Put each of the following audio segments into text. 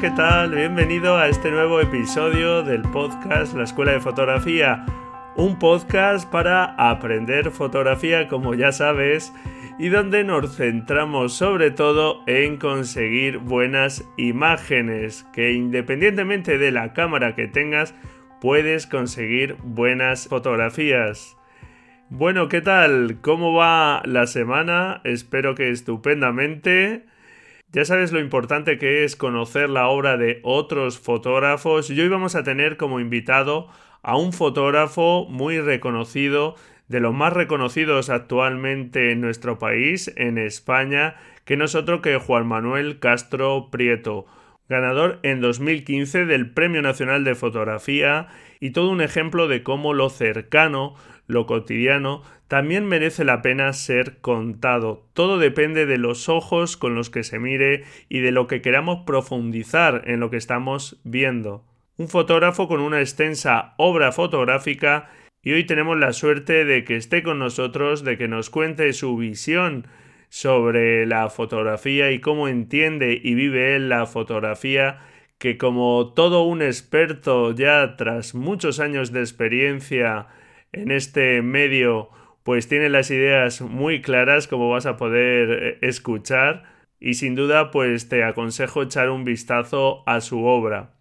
¿Qué tal? Bienvenido a este nuevo episodio del podcast La Escuela de Fotografía. Un podcast para aprender fotografía, como ya sabes, y donde nos centramos sobre todo en conseguir buenas imágenes, que independientemente de la cámara que tengas, puedes conseguir buenas fotografías. Bueno, ¿qué tal? ¿Cómo va la semana? Espero que estupendamente. Ya sabes lo importante que es conocer la obra de otros fotógrafos. Y hoy vamos a tener como invitado a un fotógrafo muy reconocido, de los más reconocidos actualmente en nuestro país, en España, que no es otro que Juan Manuel Castro Prieto, ganador en 2015 del Premio Nacional de Fotografía y todo un ejemplo de cómo lo cercano, lo cotidiano, también merece la pena ser contado. Todo depende de los ojos con los que se mire y de lo que queramos profundizar en lo que estamos viendo. Un fotógrafo con una extensa obra fotográfica y hoy tenemos la suerte de que esté con nosotros, de que nos cuente su visión sobre la fotografía y cómo entiende y vive él la fotografía, que como todo un experto ya tras muchos años de experiencia en este medio pues tiene las ideas muy claras como vas a poder eh, escuchar y sin duda pues te aconsejo echar un vistazo a su obra.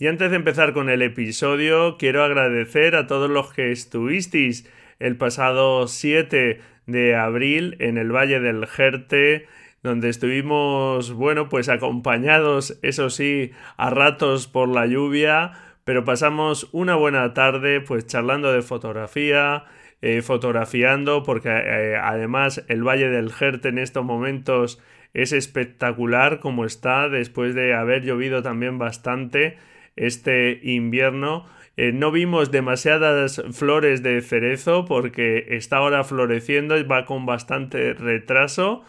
Y antes de empezar con el episodio quiero agradecer a todos los que estuvisteis el pasado 7 de abril en el Valle del Jerte donde estuvimos, bueno, pues acompañados, eso sí, a ratos por la lluvia, pero pasamos una buena tarde pues charlando de fotografía, eh, fotografiando, porque eh, además el Valle del Jerte en estos momentos es espectacular como está después de haber llovido también bastante este invierno. Eh, no vimos demasiadas flores de cerezo porque está ahora floreciendo y va con bastante retraso.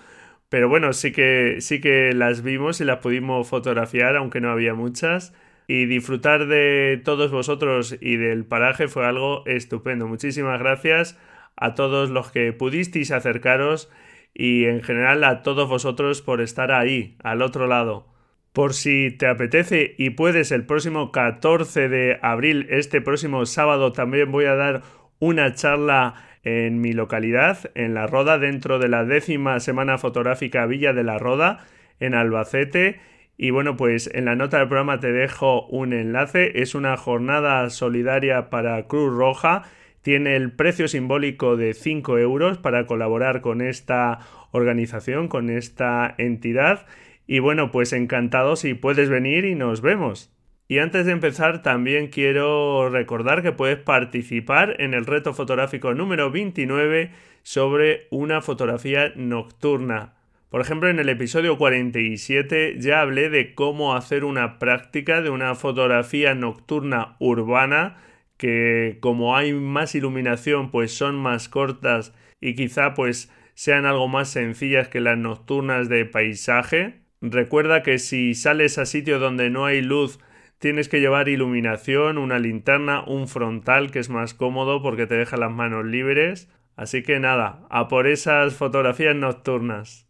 Pero bueno, sí que, sí que las vimos y las pudimos fotografiar, aunque no había muchas y disfrutar de todos vosotros y del paraje fue algo estupendo. Muchísimas gracias a todos los que pudisteis acercaros y en general a todos vosotros por estar ahí, al otro lado. Por si te apetece y puedes el próximo 14 de abril, este próximo sábado, también voy a dar una charla en mi localidad, en La Roda, dentro de la décima semana fotográfica Villa de la Roda, en Albacete y bueno, pues en la nota del programa te dejo un enlace. Es una jornada solidaria para Cruz Roja. Tiene el precio simbólico de 5 euros para colaborar con esta organización, con esta entidad. Y bueno, pues encantado si puedes venir y nos vemos. Y antes de empezar, también quiero recordar que puedes participar en el reto fotográfico número 29 sobre una fotografía nocturna. Por ejemplo, en el episodio 47 ya hablé de cómo hacer una práctica de una fotografía nocturna urbana que como hay más iluminación pues son más cortas y quizá pues sean algo más sencillas que las nocturnas de paisaje. Recuerda que si sales a sitio donde no hay luz tienes que llevar iluminación, una linterna, un frontal que es más cómodo porque te deja las manos libres. Así que nada, a por esas fotografías nocturnas.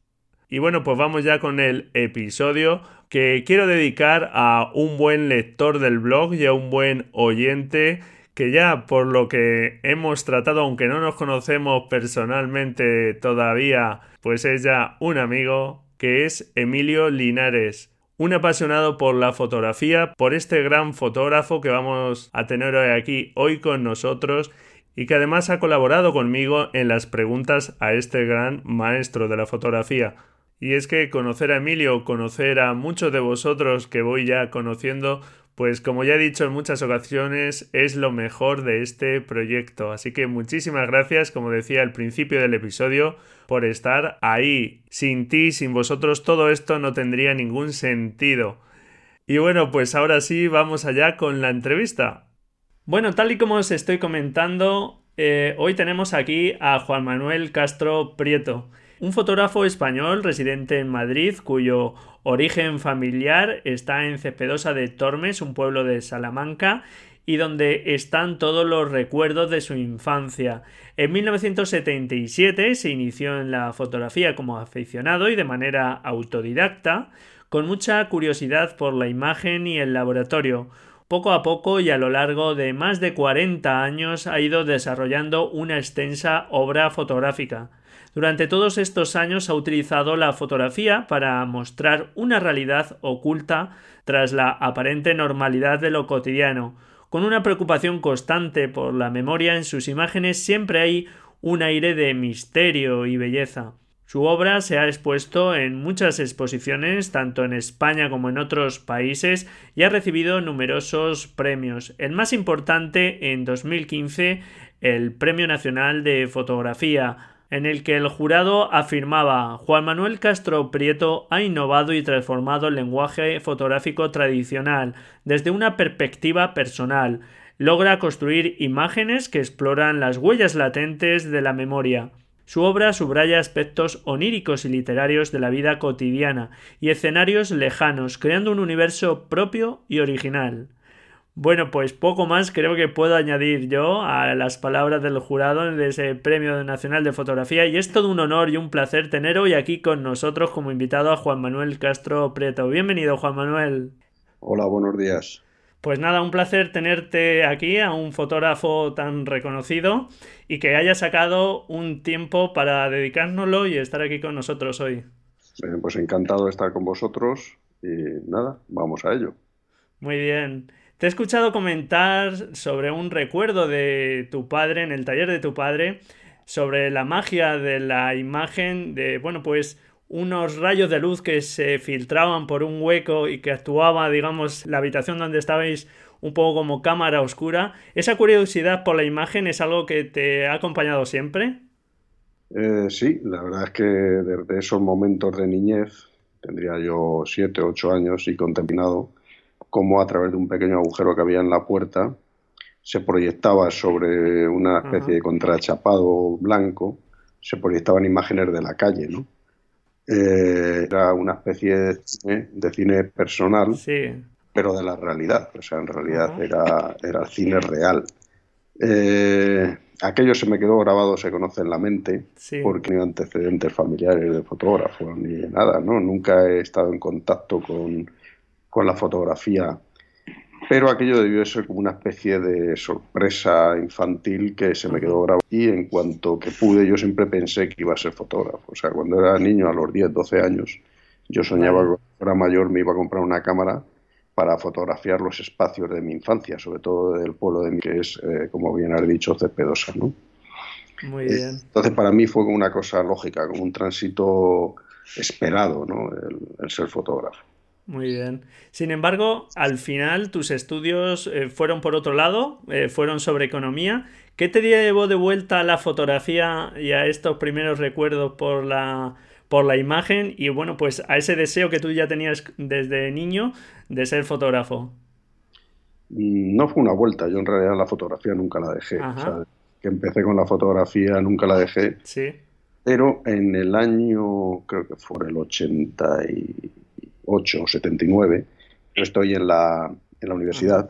Y bueno, pues vamos ya con el episodio que quiero dedicar a un buen lector del blog y a un buen oyente que ya por lo que hemos tratado, aunque no nos conocemos personalmente todavía, pues es ya un amigo, que es Emilio Linares, un apasionado por la fotografía, por este gran fotógrafo que vamos a tener hoy aquí, hoy con nosotros, y que además ha colaborado conmigo en las preguntas a este gran maestro de la fotografía. Y es que conocer a Emilio, conocer a muchos de vosotros que voy ya conociendo, pues como ya he dicho en muchas ocasiones, es lo mejor de este proyecto. Así que muchísimas gracias, como decía al principio del episodio, por estar ahí. Sin ti, sin vosotros, todo esto no tendría ningún sentido. Y bueno, pues ahora sí, vamos allá con la entrevista. Bueno, tal y como os estoy comentando, eh, hoy tenemos aquí a Juan Manuel Castro Prieto, un fotógrafo español residente en Madrid cuyo origen familiar está en Cepedosa de Tormes, un pueblo de Salamanca, y donde están todos los recuerdos de su infancia. En 1977 se inició en la fotografía como aficionado y de manera autodidacta, con mucha curiosidad por la imagen y el laboratorio. Poco a poco y a lo largo de más de 40 años ha ido desarrollando una extensa obra fotográfica. Durante todos estos años ha utilizado la fotografía para mostrar una realidad oculta tras la aparente normalidad de lo cotidiano. Con una preocupación constante por la memoria en sus imágenes siempre hay un aire de misterio y belleza. Su obra se ha expuesto en muchas exposiciones, tanto en España como en otros países, y ha recibido numerosos premios. El más importante en 2015, el Premio Nacional de Fotografía, en el que el jurado afirmaba Juan Manuel Castro Prieto ha innovado y transformado el lenguaje fotográfico tradicional desde una perspectiva personal. Logra construir imágenes que exploran las huellas latentes de la memoria. Su obra subraya aspectos oníricos y literarios de la vida cotidiana y escenarios lejanos, creando un universo propio y original. Bueno, pues poco más creo que puedo añadir yo a las palabras del jurado de ese Premio Nacional de Fotografía y es todo un honor y un placer tener hoy aquí con nosotros como invitado a Juan Manuel Castro Prieto. Bienvenido, Juan Manuel. Hola, buenos días. Pues nada, un placer tenerte aquí, a un fotógrafo tan reconocido y que haya sacado un tiempo para dedicárnoslo y estar aquí con nosotros hoy. pues encantado de estar con vosotros y nada, vamos a ello. Muy bien. Te he escuchado comentar sobre un recuerdo de tu padre en el taller de tu padre, sobre la magia de la imagen, de, bueno, pues unos rayos de luz que se filtraban por un hueco y que actuaba, digamos, la habitación donde estabais un poco como cámara oscura. ¿Esa curiosidad por la imagen es algo que te ha acompañado siempre? Eh, sí, la verdad es que desde esos momentos de niñez, tendría yo siete, ocho años y contemplado como a través de un pequeño agujero que había en la puerta se proyectaba sobre una especie de contrachapado blanco, se proyectaban imágenes de la calle, ¿no? Eh, era una especie de cine, personal, pero de la realidad. O sea, en realidad era, era cine real. Eh, aquello se me quedó grabado, se conoce en la mente, porque no antecedentes familiares de fotógrafo ni nada, ¿no? Nunca he estado en contacto con, con la fotografía pero aquello debió ser como una especie de sorpresa infantil que se me quedó grabado. Y en cuanto que pude, yo siempre pensé que iba a ser fotógrafo. O sea, cuando era niño, a los 10, 12 años, yo soñaba que cuando era mayor me iba a comprar una cámara para fotografiar los espacios de mi infancia, sobre todo del pueblo de mi, que es, eh, como bien has dicho, Cepedosa, ¿no? Muy bien. Entonces, para mí fue como una cosa lógica, como un tránsito esperado, ¿no? el ser fotógrafo. Muy bien. Sin embargo, al final tus estudios eh, fueron por otro lado, eh, fueron sobre economía. ¿Qué te llevó de vuelta a la fotografía y a estos primeros recuerdos por la, por la imagen y bueno, pues a ese deseo que tú ya tenías desde niño de ser fotógrafo? Mm, no fue una vuelta, yo en realidad la fotografía nunca la dejé. O sea, que empecé con la fotografía nunca la dejé. Sí. Pero en el año, creo que fue el 80 y 78 o 79, yo estoy en la, en la universidad,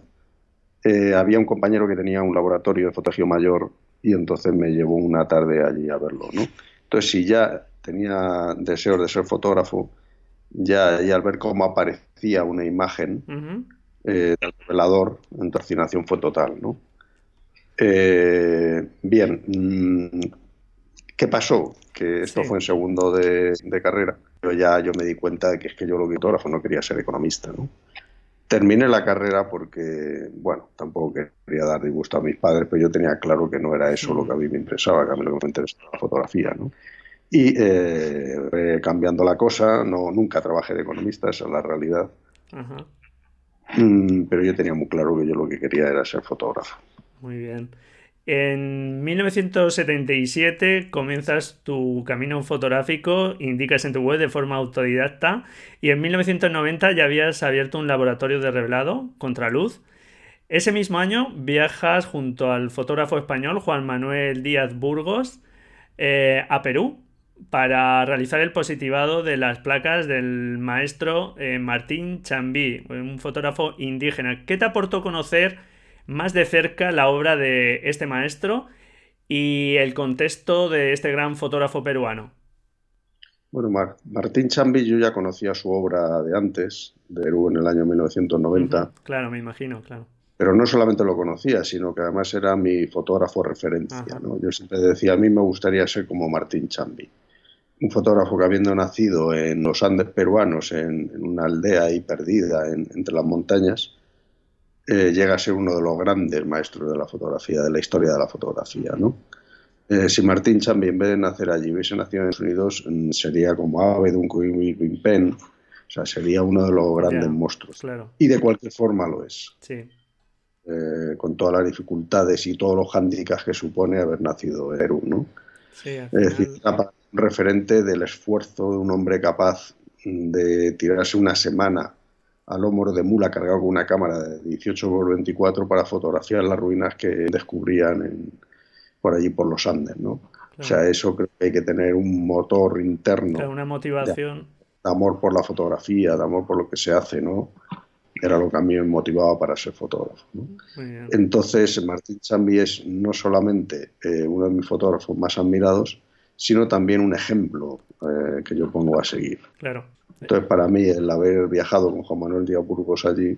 eh, había un compañero que tenía un laboratorio de fotografía mayor y entonces me llevó una tarde allí a verlo, ¿no? Entonces, si ya tenía deseos de ser fotógrafo, ya, al ver cómo aparecía una imagen eh, del revelador, entonces fue total, ¿no? Eh, bien, mm, ¿qué pasó? Que esto fue en segundo de, de carrera pero ya yo me di cuenta de que es que yo lo fotógrafo no quería ser economista, ¿no? Terminé la carrera porque, bueno, tampoco quería dar disgusto a mis padres, pero yo tenía claro que no era eso lo que a mí me interesaba, que a mí lo que me interesaba la fotografía, ¿no? Y eh, cambiando la cosa, no, nunca trabajé de economista, esa es la realidad. mm, pero yo tenía muy claro que yo lo que quería era ser fotógrafo. Muy bien. En 1977 comienzas tu camino fotográfico, indicas en tu web de forma autodidacta, y en 1990 ya habías abierto un laboratorio de revelado, Contraluz. Ese mismo año viajas junto al fotógrafo español Juan Manuel Díaz Burgos eh, a Perú para realizar el positivado de las placas del maestro eh, Martín Chambí, un fotógrafo indígena. ¿Qué te aportó conocer más de cerca la obra de este maestro y el contexto de este gran fotógrafo peruano. Bueno, Martín Chambi yo ya conocía su obra de antes, de Perú en el año 1990. Claro, me imagino, claro. Pero no solamente lo conocía, sino que además era mi fotógrafo referencia. Yo siempre decía, a mí me gustaría ser como Martín Chambi. Un fotógrafo que habiendo nacido en los Andes peruanos, en, una aldea ahí perdida entre las montañas, eh, llega a ser uno de los grandes maestros de la fotografía, de la historia de la fotografía, ¿no? Eh, si Martín Chambi, en vez de nacer allí, hubiese nacido en Estados Unidos, mm, sería como Ave Duncan Penn, o sea, sería uno de los grandes monstruos. Y de cualquier forma lo es. Sí. Eh, con todas las dificultades y todos los hándicaps que supone haber nacido en Perú, ¿no? Sí, Es decir, un referente del esfuerzo de un hombre capaz de tirarse una semana al hombro de mula cargado con una cámara de 18 por 24 para fotografiar las ruinas que descubrían por allí por los Andes, ¿no? O sea, eso creo que hay que tener un motor interno. una motivación. De, amor por la fotografía, de amor por lo que se hace, ¿no? Era lo que a mí me motivaba para ser fotógrafo. Entonces, Martín Chambi es no solamente eh, uno de mis fotógrafos más admirados, sino también un ejemplo eh, que yo pongo a seguir. Claro. Entonces, para mí, el haber viajado con Juan Manuel Díaz Burgos allí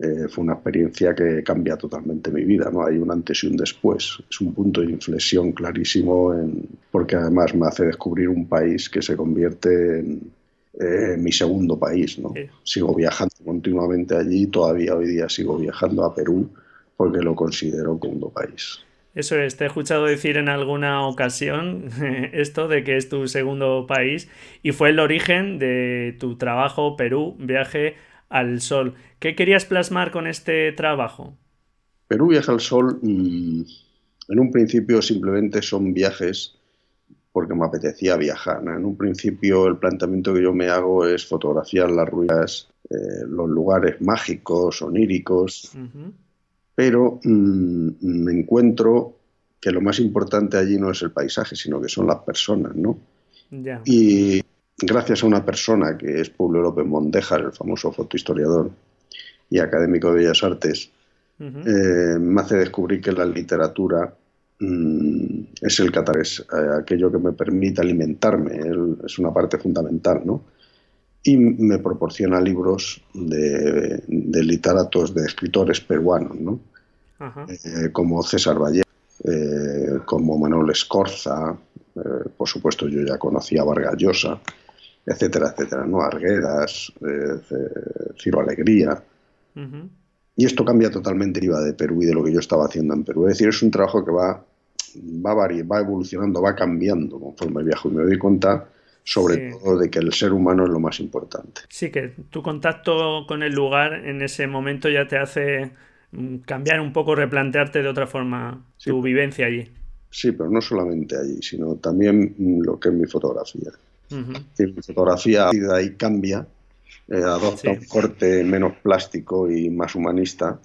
eh, fue una experiencia que cambia totalmente mi vida. ¿no? Hay un antes y un después. Es un punto de inflexión clarísimo, porque además me hace descubrir un país que se convierte en eh, mi segundo país. ¿no? Sigo viajando continuamente allí, todavía hoy día sigo viajando a Perú porque lo considero segundo país. Eso es, te he escuchado decir en alguna ocasión esto de que es tu segundo país y fue el origen de tu trabajo Perú, viaje al sol. ¿Qué querías plasmar con este trabajo? Perú, viaje al sol, mm, en un principio simplemente son viajes porque me apetecía viajar. En un principio el planteamiento que yo me hago es fotografiar las ruinas, eh, los lugares mágicos, oníricos, pero mm, me encuentro que lo más importante allí no es el paisaje, sino que son las personas, ¿no? Y gracias a una persona que es Pablo López Mondejar, el famoso fotohistoriador y académico de Bellas Artes, eh, me hace descubrir que la literatura mm, es el es eh, aquello que me permite alimentarme, es una parte fundamental, ¿no? Y me proporciona libros de, literatos, de escritores peruanos, ¿no? Eh, como César Valle, eh, como Manuel Escorza, eh, por supuesto yo ya conocía a Vargas Llosa, etcétera, etcétera, ¿no? Arguedas, Ciro Alegría. Y esto cambia totalmente IVA de Perú y de lo que yo estaba haciendo en Perú. Es decir, es un trabajo que va, va, va evolucionando, va cambiando conforme viajo y me doy cuenta sobre todo de que el ser humano es lo más importante. Sí, que tu contacto con el lugar en ese momento ya te hace mm, cambiar un poco, replantearte de otra forma tu vivencia allí. Sí, pero no solamente allí, sino también mm, lo que es mi fotografía. Mi fotografía ahí cambia, eh, adopta un corte menos plástico y más humanista,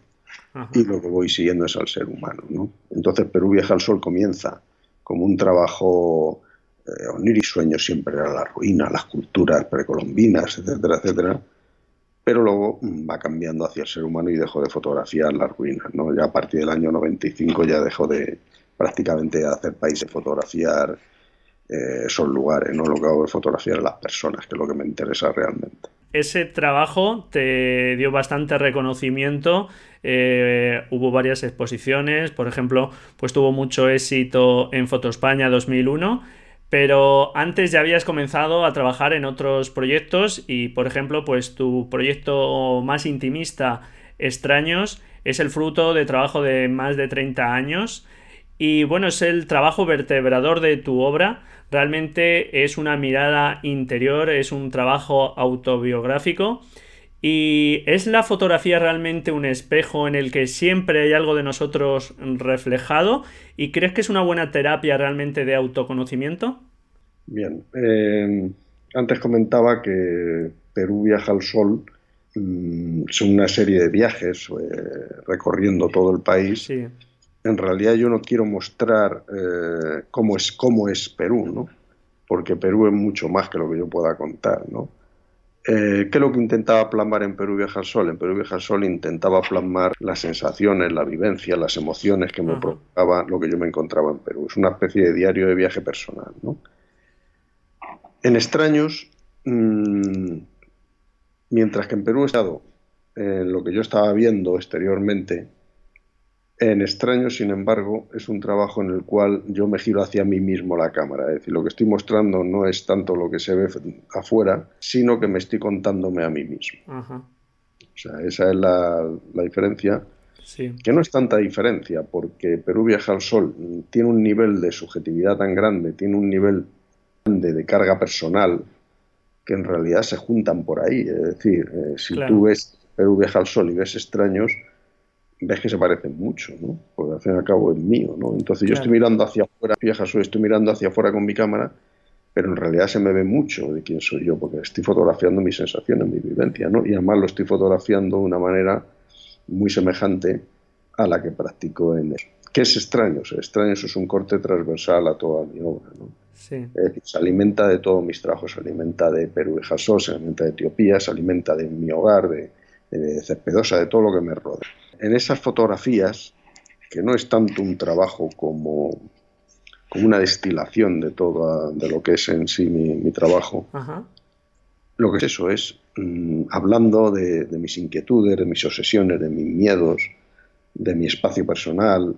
y lo que voy siguiendo es al ser humano. ¿no? Entonces Perú Viaja al Sol comienza como un trabajo eh, y sueño siempre era la ruina, las culturas precolombinas, etcétera, etcétera. Pero luego va cambiando hacia el ser humano y dejo de fotografiar las ruinas. ¿no? Ya a partir del año 95 ya dejo de prácticamente hacer países, fotografiar eh, esos lugares. No lo que hago es fotografiar a las personas, que es lo que me interesa realmente. Ese trabajo te dio bastante reconocimiento. Eh, hubo varias exposiciones, por ejemplo, pues tuvo mucho éxito en Foto España 2001 pero antes ya habías comenzado a trabajar en otros proyectos y, por ejemplo, pues tu proyecto más intimista, Extraños, es el fruto de trabajo de más de 30 años y bueno, es el trabajo vertebrador de tu obra. Realmente es una mirada interior, es un trabajo autobiográfico ¿Y es la fotografía realmente un espejo en el que siempre hay algo de nosotros reflejado? ¿Y crees que es una buena terapia realmente de autoconocimiento? Bien, eh, antes comentaba que Perú viaja al sol mm, son una serie de viajes eh, recorriendo todo el país. En realidad yo no quiero mostrar eh, cómo, es, cómo es Perú, ¿no? porque Perú es mucho más que lo que yo pueda contar. ¿no? Eh, ¿Qué es lo que intentaba plasmar en Perú Viaja al Sol? En Perú Viaja al Sol intentaba plasmar las sensaciones, la vivencia, las emociones que me provocaba lo que yo me encontraba en Perú. Es una especie de diario de viaje personal. ¿no? En extraños, mmm, mientras que en Perú he estado en lo que yo estaba viendo exteriormente, en extraño, sin embargo, es un trabajo en el cual yo me giro hacia mí mismo la cámara. Es decir, lo que estoy mostrando no es tanto lo que se ve afuera, sino que me estoy contándome a mí mismo. O sea, esa es la, diferencia. Que no es tanta diferencia, porque Perú Viaja al Sol tiene un nivel de subjetividad tan grande, tiene un nivel grande de carga personal, que en realidad se juntan por ahí. Es decir, eh, si tú ves Perú Viaja al Sol y ves extraños, ves que se parecen mucho, ¿no? Porque al fin y al cabo es mío, ¿no? Entonces yo estoy mirando hacia afuera, viaja estoy mirando hacia afuera con mi cámara, pero en realidad se me ve mucho de quién soy yo, porque estoy fotografiando mis sensaciones, mi vivencia, ¿no? Y además lo estoy fotografiando de una manera muy semejante a la que practico en eso. ¿Qué es extraños? Extraños es un corte transversal a toda mi obra, ¿no? Sí. Es decir, se alimenta de todos mis trabajos, se alimenta de Perú y Jasó, se alimenta de Etiopía, se alimenta de mi hogar, de, de Cespedosa, de todo lo que me rodea en esas fotografías, que no es tanto un trabajo como, como una destilación de todo de lo que es en sí mi, trabajo, lo que es eso es mm, hablando de, mis inquietudes, de mis obsesiones, de mis miedos, de mi espacio personal.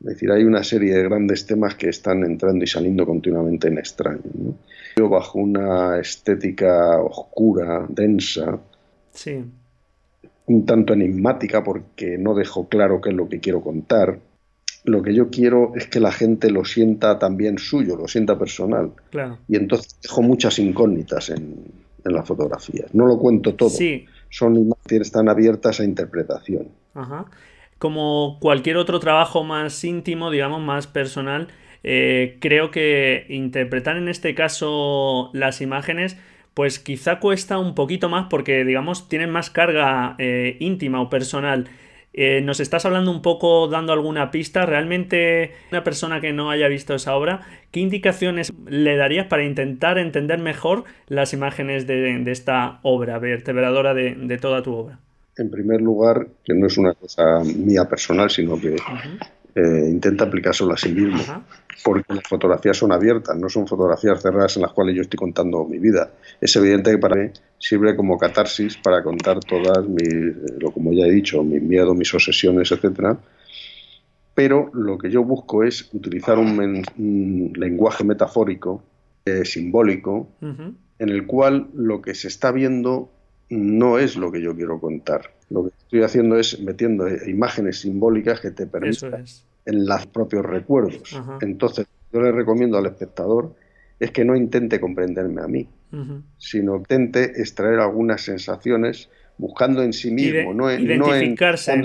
Es decir, hay una serie de grandes temas que están entrando y saliendo continuamente en extraño. Yo bajo una estética oscura, densa, sí un tanto enigmática porque no dejo claro qué es lo que quiero contar. Lo que yo quiero es que la gente lo sienta también suyo, lo sienta personal. Y entonces dejo muchas incógnitas en, en las fotografías. No lo cuento todo. Sí. Son imágenes están abiertas a interpretación. Como cualquier otro trabajo más íntimo, digamos, más personal, eh, creo que interpretar en este caso las imágenes pues quizá cuesta un poquito más porque, digamos, tienen más carga eh, íntima o personal. Eh, nos estás hablando un poco, dando alguna pista. Realmente, una persona que no haya visto esa obra, ¿qué indicaciones le darías para intentar entender mejor las imágenes de, esta obra vertebradora de, toda tu obra? En primer lugar, que no es una cosa mía personal, sino que eh, intenta aplicárselo a sí mismo. Porque las fotografías son abiertas, no son fotografías cerradas en las cuales yo estoy contando mi vida. Es evidente que para mí sirve como catarsis para contar todas mis, eh, lo como ya he dicho, mis miedos, mis obsesiones, etcétera. Pero lo que yo busco es utilizar un, lenguaje metafórico, eh, simbólico, en el cual lo que se está viendo no es lo que yo quiero contar. Lo que estoy haciendo es metiendo imágenes simbólicas que te permitan en los propios recuerdos. Entonces, yo le recomiendo al espectador es que no intente comprenderme a mí, sino intente extraer algunas sensaciones buscando en sí mismo, no, en, identificarse,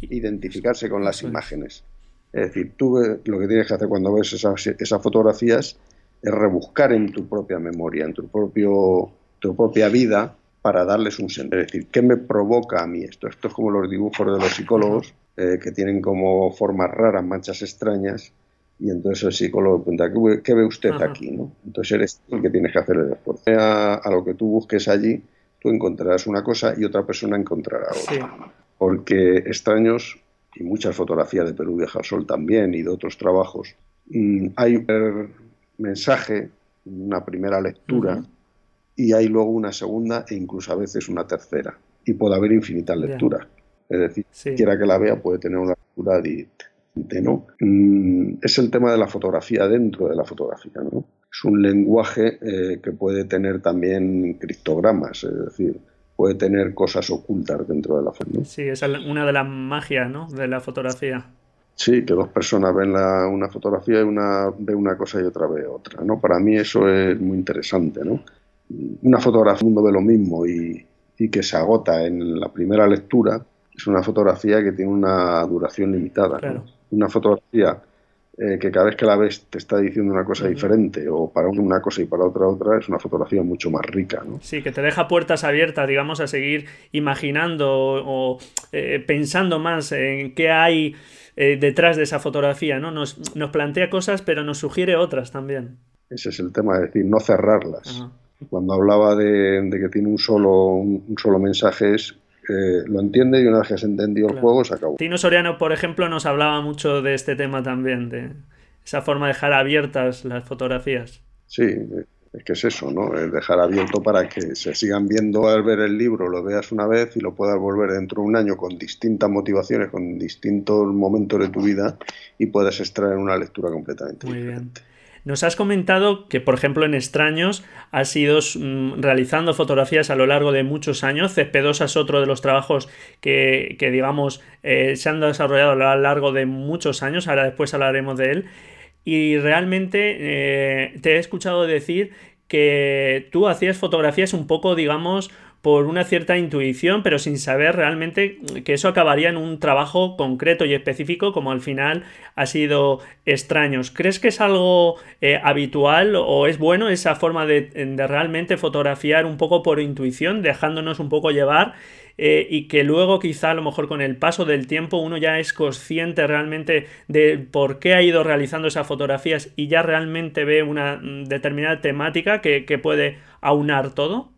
identificarse con las imágenes. Es decir, tú lo que tienes que hacer cuando ves esas, esas fotografías es rebuscar en tu propia memoria, en tu, propio, tu propia vida, para darles un sentido. Es decir, ¿qué me provoca a mí esto? Esto es como los dibujos de los psicólogos, eh, que tienen como formas raras, manchas extrañas, y entonces el psicólogo pregunta, ¿qué, ve usted aquí? ¿no? Entonces eres tú el que tienes que hacer el esfuerzo. A, lo que tú busques allí, tú encontrarás una cosa y otra persona encontrará otra. Porque extraños, y muchas fotografías de Perú Vieja Sol también, y de otros trabajos, mm, hay un mensaje, una primera lectura, y hay luego una segunda e incluso a veces una tercera. Y puede haber infinitas lecturas. Es decir, quiera que la vea puede tener una lectura diferente. ¿no? Mm, es el tema de la fotografía dentro de la fotografía. ¿no? Es un lenguaje eh, que puede tener también criptogramas, es decir, puede tener cosas ocultas dentro de la fotografía. Sí, es una de las magias ¿no? de la fotografía. Sí, que dos personas ven una fotografía y una ve una cosa y otra ve otra. ¿no? Para mí eso es muy interesante. ¿no? una fotografía, mundo ve lo mismo y, y que se agota en la primera lectura, es una fotografía que tiene una duración limitada. Una fotografía eh, que cada vez que la ves te está diciendo una cosa diferente o para una cosa y para otra otra, es una fotografía mucho más rica. ¿no? Sí, que te deja puertas abiertas, digamos, a seguir imaginando o, eh, pensando más en qué hay eh, detrás de esa fotografía. ¿no? Nos, nos, plantea cosas, pero nos sugiere otras también. Ese es el tema, es decir, no cerrarlas. Cuando hablaba de, que tiene un solo, un, solo mensaje es lo entiende y una vez que se entendió el juego se acabó. Tino Soriano, por ejemplo, nos hablaba mucho de este tema también, de esa forma de dejar abiertas las fotografías. Sí, es que es eso, ¿no? Es dejar abierto para que se sigan viendo al ver el libro, lo veas una vez y lo puedas volver dentro de un año con distintas motivaciones, con distintos momentos de tu vida y puedas extraer una lectura completamente Muy diferente. Bien. Nos has comentado que, por ejemplo, en Extraños has ido mm, realizando fotografías a lo largo de muchos años. Cespedosa es otro de los trabajos que, digamos, eh, se han desarrollado a lo largo de muchos años. Ahora después hablaremos de él. Y realmente eh, te he escuchado decir que tú hacías fotografías un poco, digamos, por una cierta intuición, pero sin saber realmente que eso acabaría en un trabajo concreto y específico, como al final ha sido extraños. ¿Crees que es algo eh, habitual o es bueno esa forma de, realmente fotografiar un poco por intuición, dejándonos un poco llevar? Eh, y que luego quizá a lo mejor con el paso del tiempo uno ya es consciente realmente de por qué ha ido realizando esas fotografías y ya realmente ve una mm, determinada temática que puede aunar todo?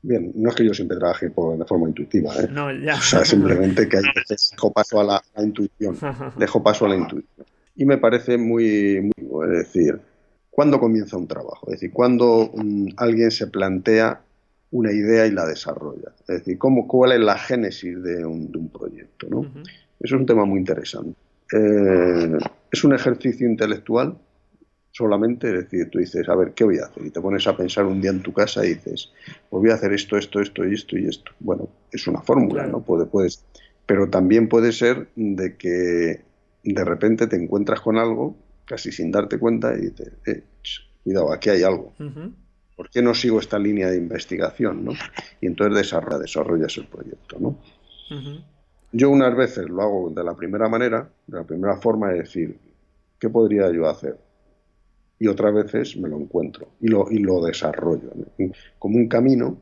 Bien, no es que yo siempre trabaje de forma intuitiva, ¿eh? No, ya. O sea, simplemente que hay veces dejo paso a la, intuición. Dejo paso a la intuición. Y me parece muy, muy es decir, ¿cuándo comienza un trabajo? Es decir, cuando mm, alguien se plantea una idea y la desarrolla. Es decir, cómo, cuál es la génesis de un, de un proyecto, ¿no? Eso es un tema muy interesante. Eh, es un ejercicio intelectual solamente, es decir, tú dices, a ver, ¿qué voy a hacer? Y te pones a pensar un día en tu casa y dices, pues voy a hacer esto, esto, esto y esto y esto. Bueno, es una fórmula, ¿no? Puede, puedes, pero también puede ser de que de repente te encuentras con algo, casi sin darte cuenta, y dices, eh, cuidado, aquí hay algo. ¿Por qué no sigo esta línea de investigación? ¿no? Y entonces desarrollas, desarrollas el proyecto. ¿no? Yo unas veces lo hago de la primera manera, de la primera forma, de decir, ¿qué podría yo hacer? Y otras veces me lo encuentro y lo, y lo desarrollo, como un camino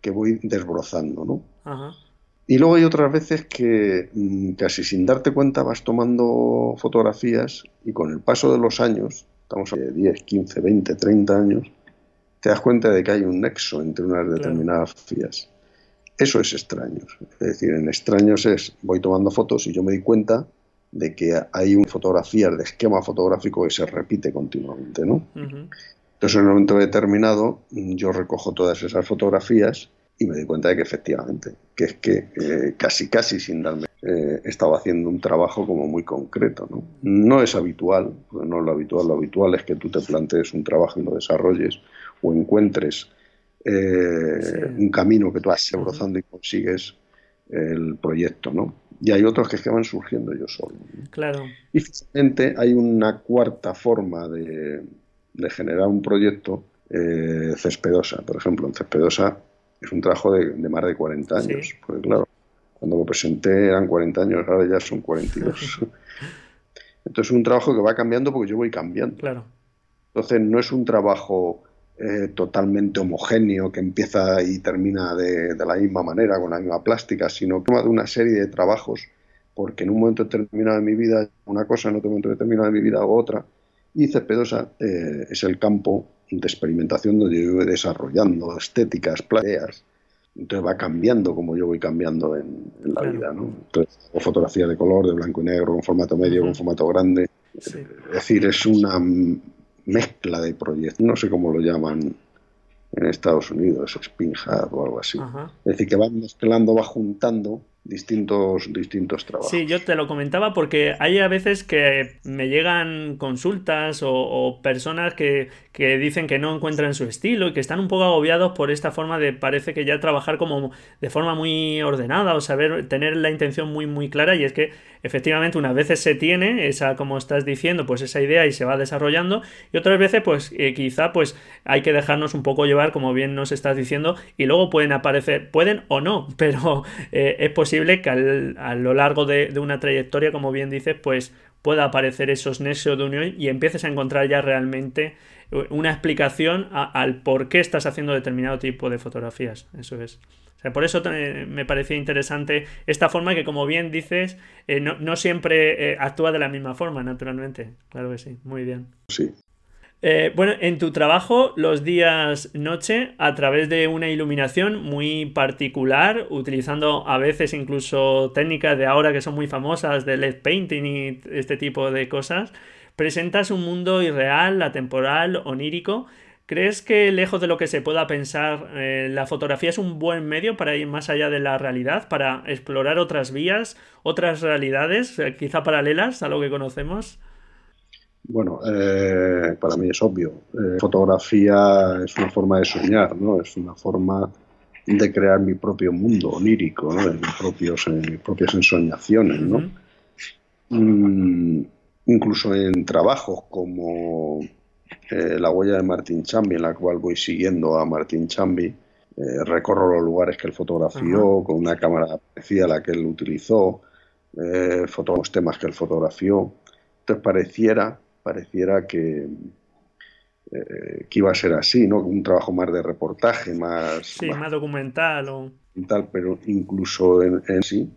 que voy desbrozando, ¿no? Y luego hay otras veces que mm, casi sin darte cuenta vas tomando fotografías y con el paso de los años, estamos a 10, 15, 20, 30 años, te das cuenta de que hay un nexo entre unas determinadas fotografías. Eso es extraños. Es decir, en extraños es, voy tomando fotos y yo me di cuenta de que hay un de esquema fotográfico que se repite continuamente, ¿no? Entonces, en un momento determinado, yo recojo todas esas fotografías y me doy cuenta de que efectivamente, que es que eh, casi casi sin darme, eh, estaba haciendo un trabajo como muy concreto, ¿no? No es habitual, no es lo habitual, lo habitual es que tú te plantees un trabajo y lo desarrolles o encuentres eh, un camino que tú vas brozando y consigues el proyecto, ¿no? Y hay otros que, van surgiendo yo solo. Claro. Y finalmente hay una cuarta forma de, generar un proyecto eh, cespedosa. Por ejemplo, en cespedosa es un trabajo de, más de 40 años. Porque claro, cuando lo presenté eran 40 años, ahora ya son 42. Entonces es un trabajo que va cambiando porque yo voy cambiando. Claro. Entonces no es un trabajo eh, totalmente homogéneo que empieza y termina de, la misma manera, con la misma plástica, sino que de una serie de trabajos, porque en un momento determinado de mi vida una cosa, en otro momento determinado de mi vida otra, y Cepedosa eh, es el campo de experimentación donde yo voy desarrollando estéticas, plateas, entonces va cambiando como yo voy cambiando en, la vida, ¿no? Entonces, fotografía de color, de blanco y negro, con formato medio, con formato grande. Es decir, es una mezcla de proyectos, no sé cómo lo llaman en Estados Unidos, Spinhad o algo así. Es decir, que va mezclando, va juntando distintos, distintos trabajos. Sí, yo te lo comentaba porque hay a veces que me llegan consultas o, personas que, que, dicen que no encuentran su estilo y que están un poco agobiados por esta forma de parece que ya trabajar como de forma muy ordenada o saber tener la intención muy muy clara y es que efectivamente unas veces se tiene esa, como estás diciendo, pues esa idea y se va desarrollando y otras veces pues eh, quizá pues hay que dejarnos un poco llevar, como bien nos estás diciendo, y luego pueden aparecer, pueden o no, pero eh, es posible que a lo largo de, una trayectoria, como bien dices, pues pueda aparecer esos nexos de unión y empieces a encontrar ya realmente una explicación al por qué estás haciendo determinado tipo de fotografías. Eso es. Por eso me parecía interesante esta forma que, como bien dices, eh, no, siempre eh, actúa de la misma forma, naturalmente. Claro que sí, muy bien. Sí. Eh, bueno, en tu trabajo, los días noche, a través de una iluminación muy particular, utilizando a veces incluso técnicas de ahora que son muy famosas de LED painting y este tipo de cosas, presentas un mundo irreal, atemporal, onírico. ¿Crees que lejos de lo que se pueda pensar, eh, la fotografía es un buen medio para ir más allá de la realidad, para explorar otras vías, otras realidades, eh, quizá paralelas a lo que conocemos? Bueno, eh, para mí es obvio. fotografía es una forma de soñar, ¿no? Es una forma de crear mi propio mundo onírico, ¿no? De mis, propios, mis propias ensoñaciones, ¿no? incluso en trabajos como eh, La huella de Martín Chambi, en la cual voy siguiendo a Martín Chambi, eh, recorro los lugares que él fotografió con una cámara parecida a la que él utilizó, eh, los temas que él fotografió. Entonces pareciera, pareciera que, eh, que iba a ser así, ¿no? Un trabajo más de reportaje, más... Sí, más, documental o... Tal, pero incluso en, en sí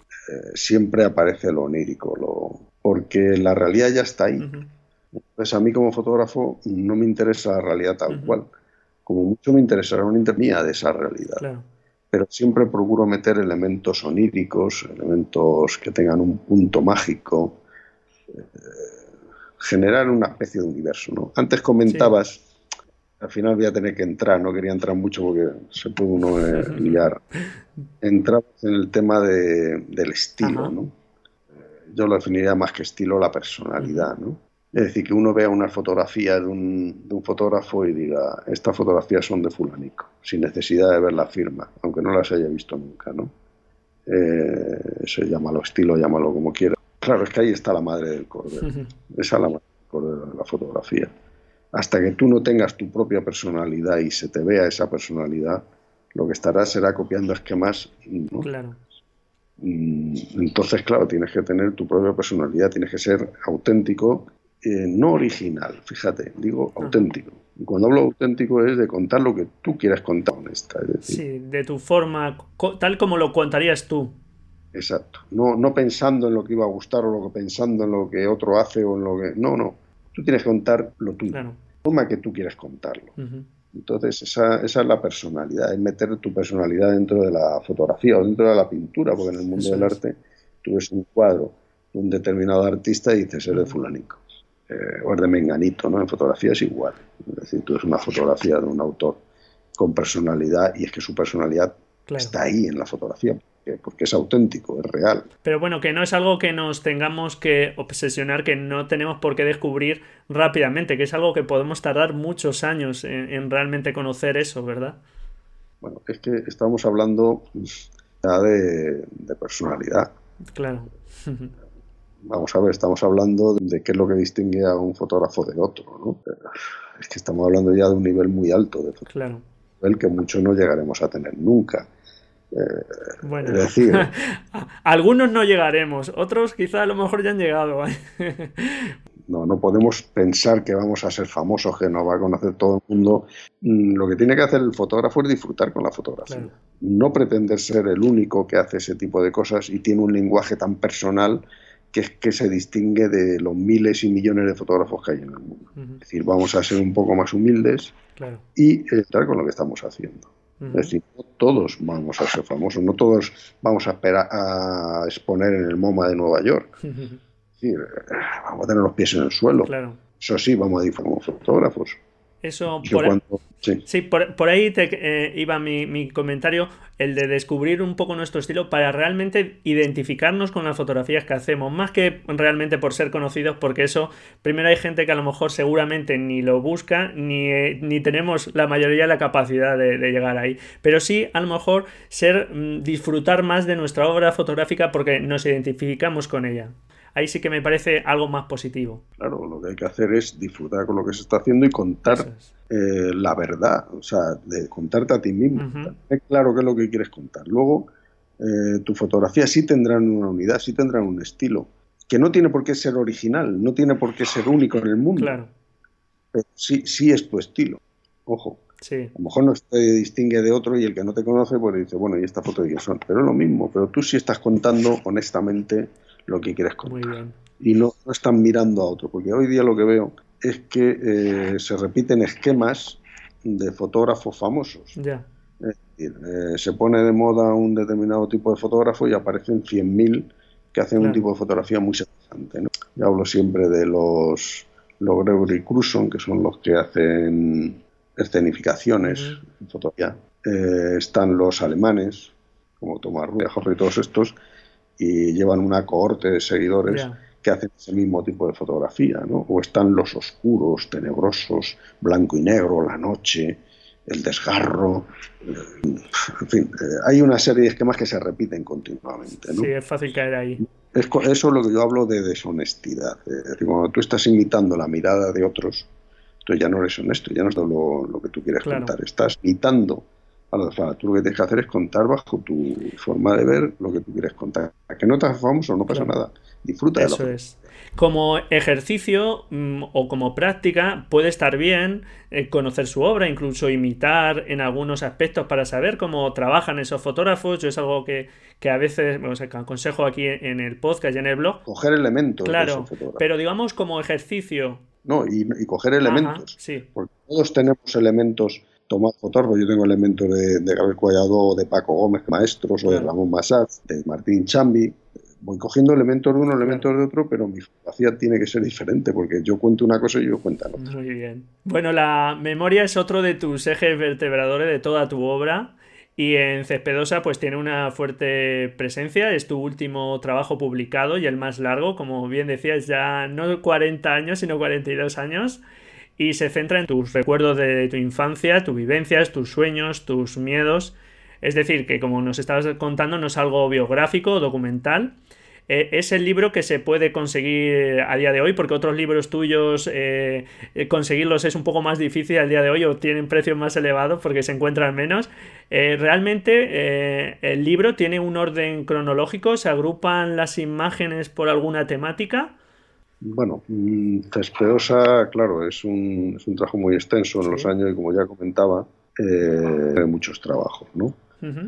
siempre aparece lo onírico, lo, porque la realidad ya está ahí. Entonces a mí como fotógrafo no me interesa la realidad tal cual. Como mucho me interesará una intermía de esa realidad. Pero siempre procuro meter elementos oníricos, elementos que tengan un punto mágico, eh, generar una especie de universo. ¿no? Antes comentabas, al final voy a tener que entrar, no quería entrar mucho porque se puede uno eh, liar. Entrabas en el tema del estilo, ¿no? yo lo definiría más que estilo la personalidad, ¿no? Es decir, que uno vea una fotografía de un, de un fotógrafo y diga, estas fotografías son de fulanico, sin necesidad de ver la firma, aunque no las haya visto nunca, ¿no? Eh, eso llámalo estilo, llámalo como quieras. Claro, es que ahí está la madre del cordero. Esa es la madre del cordero de la fotografía. Hasta que tú no tengas tu propia personalidad y se te vea esa personalidad, lo que estarás será copiando esquemas. ¿no? Claro. Entonces, claro, tienes que tener tu propia personalidad, tienes que ser auténtico, eh, no original, fíjate, digo auténtico. Y cuando hablo auténtico es de contar lo que tú quieras contar, honesta. sí, de tu forma, tal como lo contarías tú. Exacto. No, no pensando en lo que iba a gustar o lo que pensando en lo que otro hace o en lo que. No, no. Tú tienes que contar lo tuyo. La forma que tú quieres contarlo. Entonces, esa, esa, es la personalidad, es meter tu personalidad dentro de la fotografía o dentro de la pintura, porque en el mundo del arte tú ves un cuadro de un determinado artista y dices, eres de fulanico, eh, o es de menganito, ¿no? En fotografía es igual, es decir, tú ves una fotografía de un autor con personalidad y es que su personalidad está ahí en la fotografía, porque es auténtico, es real. Pero bueno, que no es algo que nos tengamos que obsesionar, que no tenemos por qué descubrir rápidamente, que es algo que podemos tardar muchos años en, realmente conocer eso, ¿verdad? Bueno, es que estamos hablando ya de, personalidad. Claro. Vamos a ver, estamos hablando de qué es lo que distingue a un fotógrafo de otro, ¿no? Es que estamos hablando ya de un nivel muy alto de fotografía. Claro. El que mucho no llegaremos a tener nunca. Bueno, decir, algunos no llegaremos, otros quizá a lo mejor ya han llegado. ¿eh? no, no podemos pensar que vamos a ser famosos, que nos va a conocer todo el mundo. Mm, lo que tiene que hacer el fotógrafo es disfrutar con la fotografía. No pretender ser el único que hace ese tipo de cosas y tiene un lenguaje tan personal que es que se distingue de los miles y millones de fotógrafos que hay en el mundo. Es decir, vamos a ser un poco más humildes y estar con lo que estamos haciendo. Es decir, no todos vamos a ser famosos, no todos vamos a, esperar a exponer en el MoMA de Nueva York. Es decir, vamos a tener los pies en el suelo. Eso sí, vamos a ir como fotógrafos. Eso, por, sí. por, ahí te, eh, iba mi, comentario, el de descubrir un poco nuestro estilo para realmente identificarnos con las fotografías que hacemos, más que realmente por ser conocidos, porque eso, primero hay gente que a lo mejor seguramente ni lo busca, ni, eh, ni tenemos la mayoría la capacidad de, llegar ahí, pero sí a lo mejor ser, mm, disfrutar más de nuestra obra fotográfica porque nos identificamos con ella. Ahí sí que me parece algo más positivo. Claro, lo que hay que hacer es disfrutar con lo que se está haciendo y contar eh, la verdad, o sea, de contarte a ti mismo. Es claro qué es lo que quieres contar. Luego, eh, tu fotografía sí tendrán una unidad, sí tendrán un estilo, que no tiene por qué ser original, no tiene por qué ser único en el mundo. Claro. Pero sí, sí es tu estilo. Ojo. Sí. A lo mejor no te distingue de otro y el que no te conoce pues dice, bueno, ¿y esta foto de qué son? Pero es lo mismo, pero tú sí estás contando honestamente lo que quieres contar. Muy bien. Y no, no están mirando a otro, porque hoy día lo que veo es que eh, se repiten esquemas de fotógrafos famosos. Ya. Es decir, eh, se pone de moda un determinado tipo de fotógrafo y aparecen 100.000 que hacen un tipo de fotografía muy semejante. ¿no? Yo hablo siempre de los, los Gregory Cruson, que son los que hacen escenificaciones en fotografía. Eh, están los alemanes, como Tomás Ruehoff y todos estos, y llevan una cohorte de seguidores que hacen ese mismo tipo de fotografía, ¿no? O están los oscuros, tenebrosos, blanco y negro, la noche, el desgarro, eh, en fin, eh, hay una serie de esquemas que se repiten continuamente, ¿no? Sí, es fácil caer ahí. Es eso es lo que yo hablo de deshonestidad. Es decir, cuando tú estás imitando la mirada de otros, tú ya no eres honesto, ya no es lo, lo que tú quieres Claro. contar. Estás imitando a los demás. Tú lo que tienes que hacer es contar bajo tu forma de ver lo que tú quieres contar. A que no te hagas famoso, no pasa Claro. nada. Disfruta de Eso lo es. Como ejercicio mm, o como práctica puede estar bien eh, conocer su obra, incluso imitar en algunos aspectos para saber cómo trabajan esos fotógrafos. Yo es algo que, que a veces o sea, que aconsejo aquí en el podcast y en el blog. Coger elementos de Claro, esos pero digamos como ejercicio. No, y, y coger Ajá, elementos. sí, Porque todos tenemos elementos tomados fotógrafos. Yo tengo elementos de, de Gabriel Collado, de Paco Gómez, maestros, o de. Ramón Massat, de Martín Chambi. Voy cogiendo elementos de uno, elementos de otro, pero mi fotografía tiene que ser diferente, porque yo cuento una cosa y ellos cuentan otra. muy bien. Bueno, la memoria es otro de tus ejes vertebradores de toda tu obra. Y en Cespedosa pues tiene una fuerte presencia, es tu último trabajo publicado y el más largo, como bien decías, ya no 40 años, sino 42 años, y se centra en tus recuerdos de tu infancia, tus vivencias, tus sueños, tus miedos. Es decir, que como nos estabas contando, no es algo biográfico o documental. Eh, es el libro que se puede conseguir a día de hoy, porque otros libros tuyos eh, eh, conseguirlos es un poco más difícil al día de hoy o tienen precios más elevados porque se encuentran menos. Eh, realmente eh, el libro tiene un orden cronológico, se agrupan las imágenes por alguna temática. Bueno, mm, Cespedosa, claro, es un, es un trabajo muy extenso en Sí. los años y como ya comentaba, eh, hay muchos trabajos, ¿no?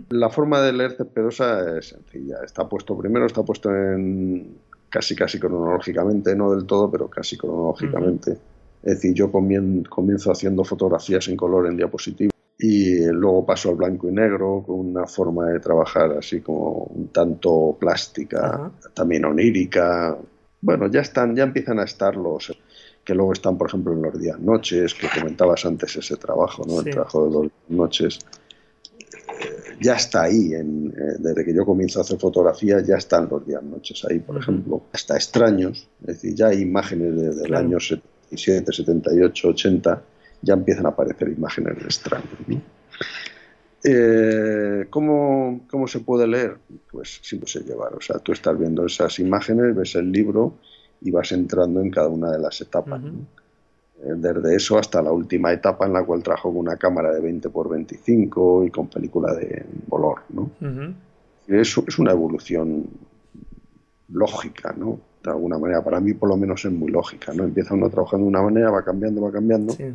La forma de leer Cespedosa es sencilla. Está puesto primero, está puesto en casi casi cronológicamente, no del todo, pero casi cronológicamente. Es decir, yo comien- comienzo haciendo fotografías en color en diapositiva y luego paso al blanco y negro con una forma de trabajar así como un tanto plástica, también onírica. Bueno, ya están, ya empiezan a estar los que luego están, por ejemplo, en los días noches, que comentabas antes ese trabajo, ¿no? Sí. El trabajo de los noches ya está ahí. En, eh, desde que yo comienzo a hacer fotografía, ya están los días noches ahí, por ejemplo. Hasta extraños, es decir, ya hay imágenes desde el Claro. año 77, 78, 80, ya empiezan a aparecer imágenes de extraños. ¿no? Eh, ¿cómo, ¿Cómo se puede leer? Pues simple se llevar. O sea, tú estás viendo esas imágenes, ves el libro y vas entrando en cada una de las etapas. Eh, Desde eso hasta la última etapa en la cual trabajo con una cámara de 20 por 25 y con película de color, ¿no? Es, es una evolución lógica, ¿no? De alguna manera, para mí por lo menos es muy lógica, ¿no? Empieza uno trabajando de una manera, va cambiando, va cambiando, Sí.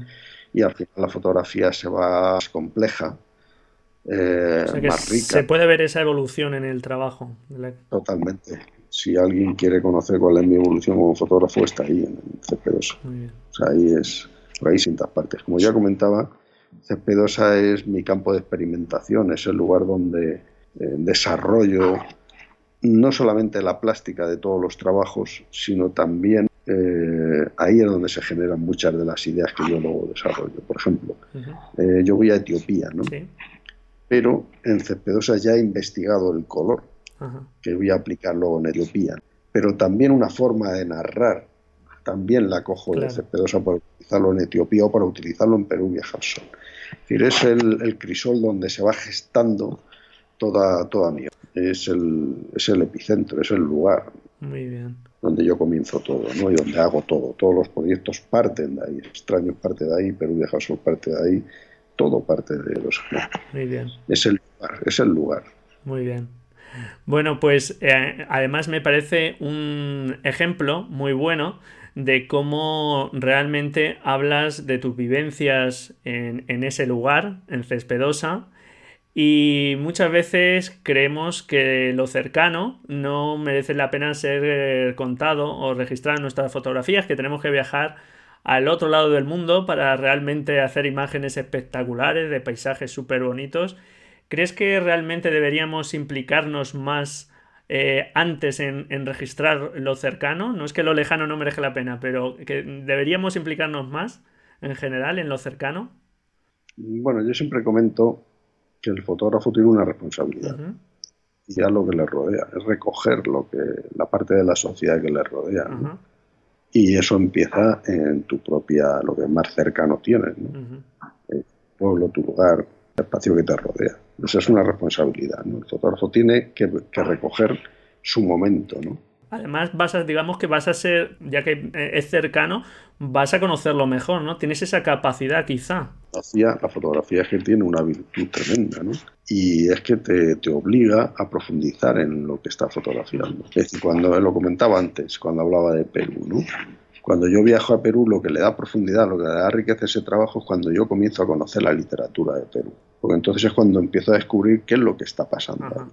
y al final la fotografía se va más compleja, eh, O sea que más rica. se puede ver esa evolución en el trabajo. Totalmente. Si alguien quiere conocer cuál es mi evolución como fotógrafo, está ahí en CP2. Muy bien. O sea, ahí es, por ahí partes. Como ya comentaba, Cespedosa es mi campo de experimentación, es el lugar donde eh, desarrollo no solamente la plástica de todos los trabajos, sino también eh, ahí es donde se generan muchas de las ideas que yo luego desarrollo. Por ejemplo, eh, yo voy a Etiopía, ¿no? Sí. Pero en Cespedosa ya he investigado el color Ajá. que voy a aplicar luego en Etiopía. Pero también una forma de narrar, también la cojo Claro. de Cespedosa para utilizarlo en Etiopía o para utilizarlo en Perú Viajar Sol. Es decir, es el, el crisol donde se va gestando toda, toda mi. Es el, es el epicentro, es el lugar. Muy bien. donde yo comienzo todo, ¿no? Y donde hago todo. Todos los proyectos parten de ahí. Extraños parte de ahí, Perú Sol parte de ahí. Todo parte de los Muy bien. Es el lugar, es el lugar. Muy bien. Bueno, pues eh, además me parece un ejemplo muy bueno de cómo realmente hablas de tus vivencias en, en ese lugar, en Cespedosa, y muchas veces creemos que lo cercano no merece la pena ser eh, contado o registrado en nuestras fotografías, que tenemos que viajar al otro lado del mundo para realmente hacer imágenes espectaculares de paisajes súper bonitos. ¿Crees que realmente deberíamos implicarnos más eh, antes en, en, registrar lo cercano? No es que lo lejano no merezca la pena, pero que deberíamos implicarnos más en general en lo cercano. Bueno, yo siempre comento que el fotógrafo tiene una responsabilidad. Y a lo que le rodea, es recoger lo que, la parte de la sociedad que le rodea. Y eso empieza en tu propia, lo que más cercano tienes, el pueblo, tu lugar, el espacio que te rodea. Esa es una responsabilidad. El fotógrafo tiene que, que recoger su momento, ¿no? Además, vas a, digamos que vas a ser, ya que eh, es cercano, vas a conocerlo mejor, ¿no? Tienes esa capacidad quizá. La fotografía es que tiene una virtud tremenda, ¿no? Y es que te, te, obliga a profundizar en lo que estás fotografiando. Es decir, cuando lo comentaba antes, cuando hablaba de Perú, ¿no? Cuando yo viajo a Perú, lo que le da profundidad, lo que le da riqueza a ese trabajo es cuando yo comienzo a conocer la literatura de Perú. Porque entonces es cuando empiezo a descubrir qué es lo que está pasando.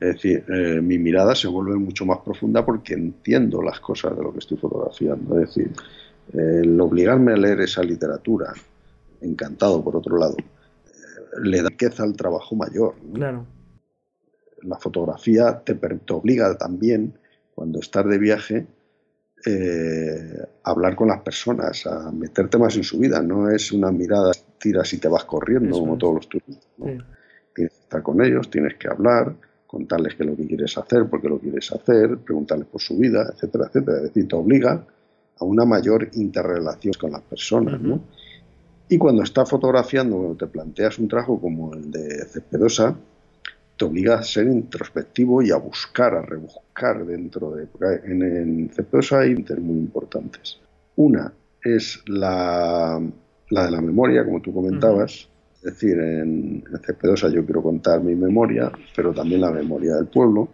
Es decir, eh, mi mirada se vuelve mucho más profunda porque entiendo las cosas de lo que estoy fotografiando. Es decir, el obligarme a leer esa literatura, encantado por otro lado, eh, le da riqueza al trabajo mayor. Claro. La fotografía te, te, obliga también, cuando estás de viaje, eh, a hablar con las personas, a meterte más en su vida. No es una mirada, tiras y te vas corriendo como todos los turistas. Tienes que estar con ellos, tienes que hablar contarles qué es lo que quieres hacer, por qué lo quieres hacer, preguntarles por su vida, etcétera, etcétera. Es decir, te obliga a una mayor interrelación con las personas, ¿no? Y cuando estás fotografiando, cuando te planteas un trabajo como el de Cespedosa, te obliga a ser introspectivo y a buscar, a rebuscar dentro de... En, en Cespedosa hay interés muy importantes. Una es la, la de la memoria, como tú comentabas, es decir, en, en CP2 yo quiero contar mi memoria, pero también la memoria del pueblo.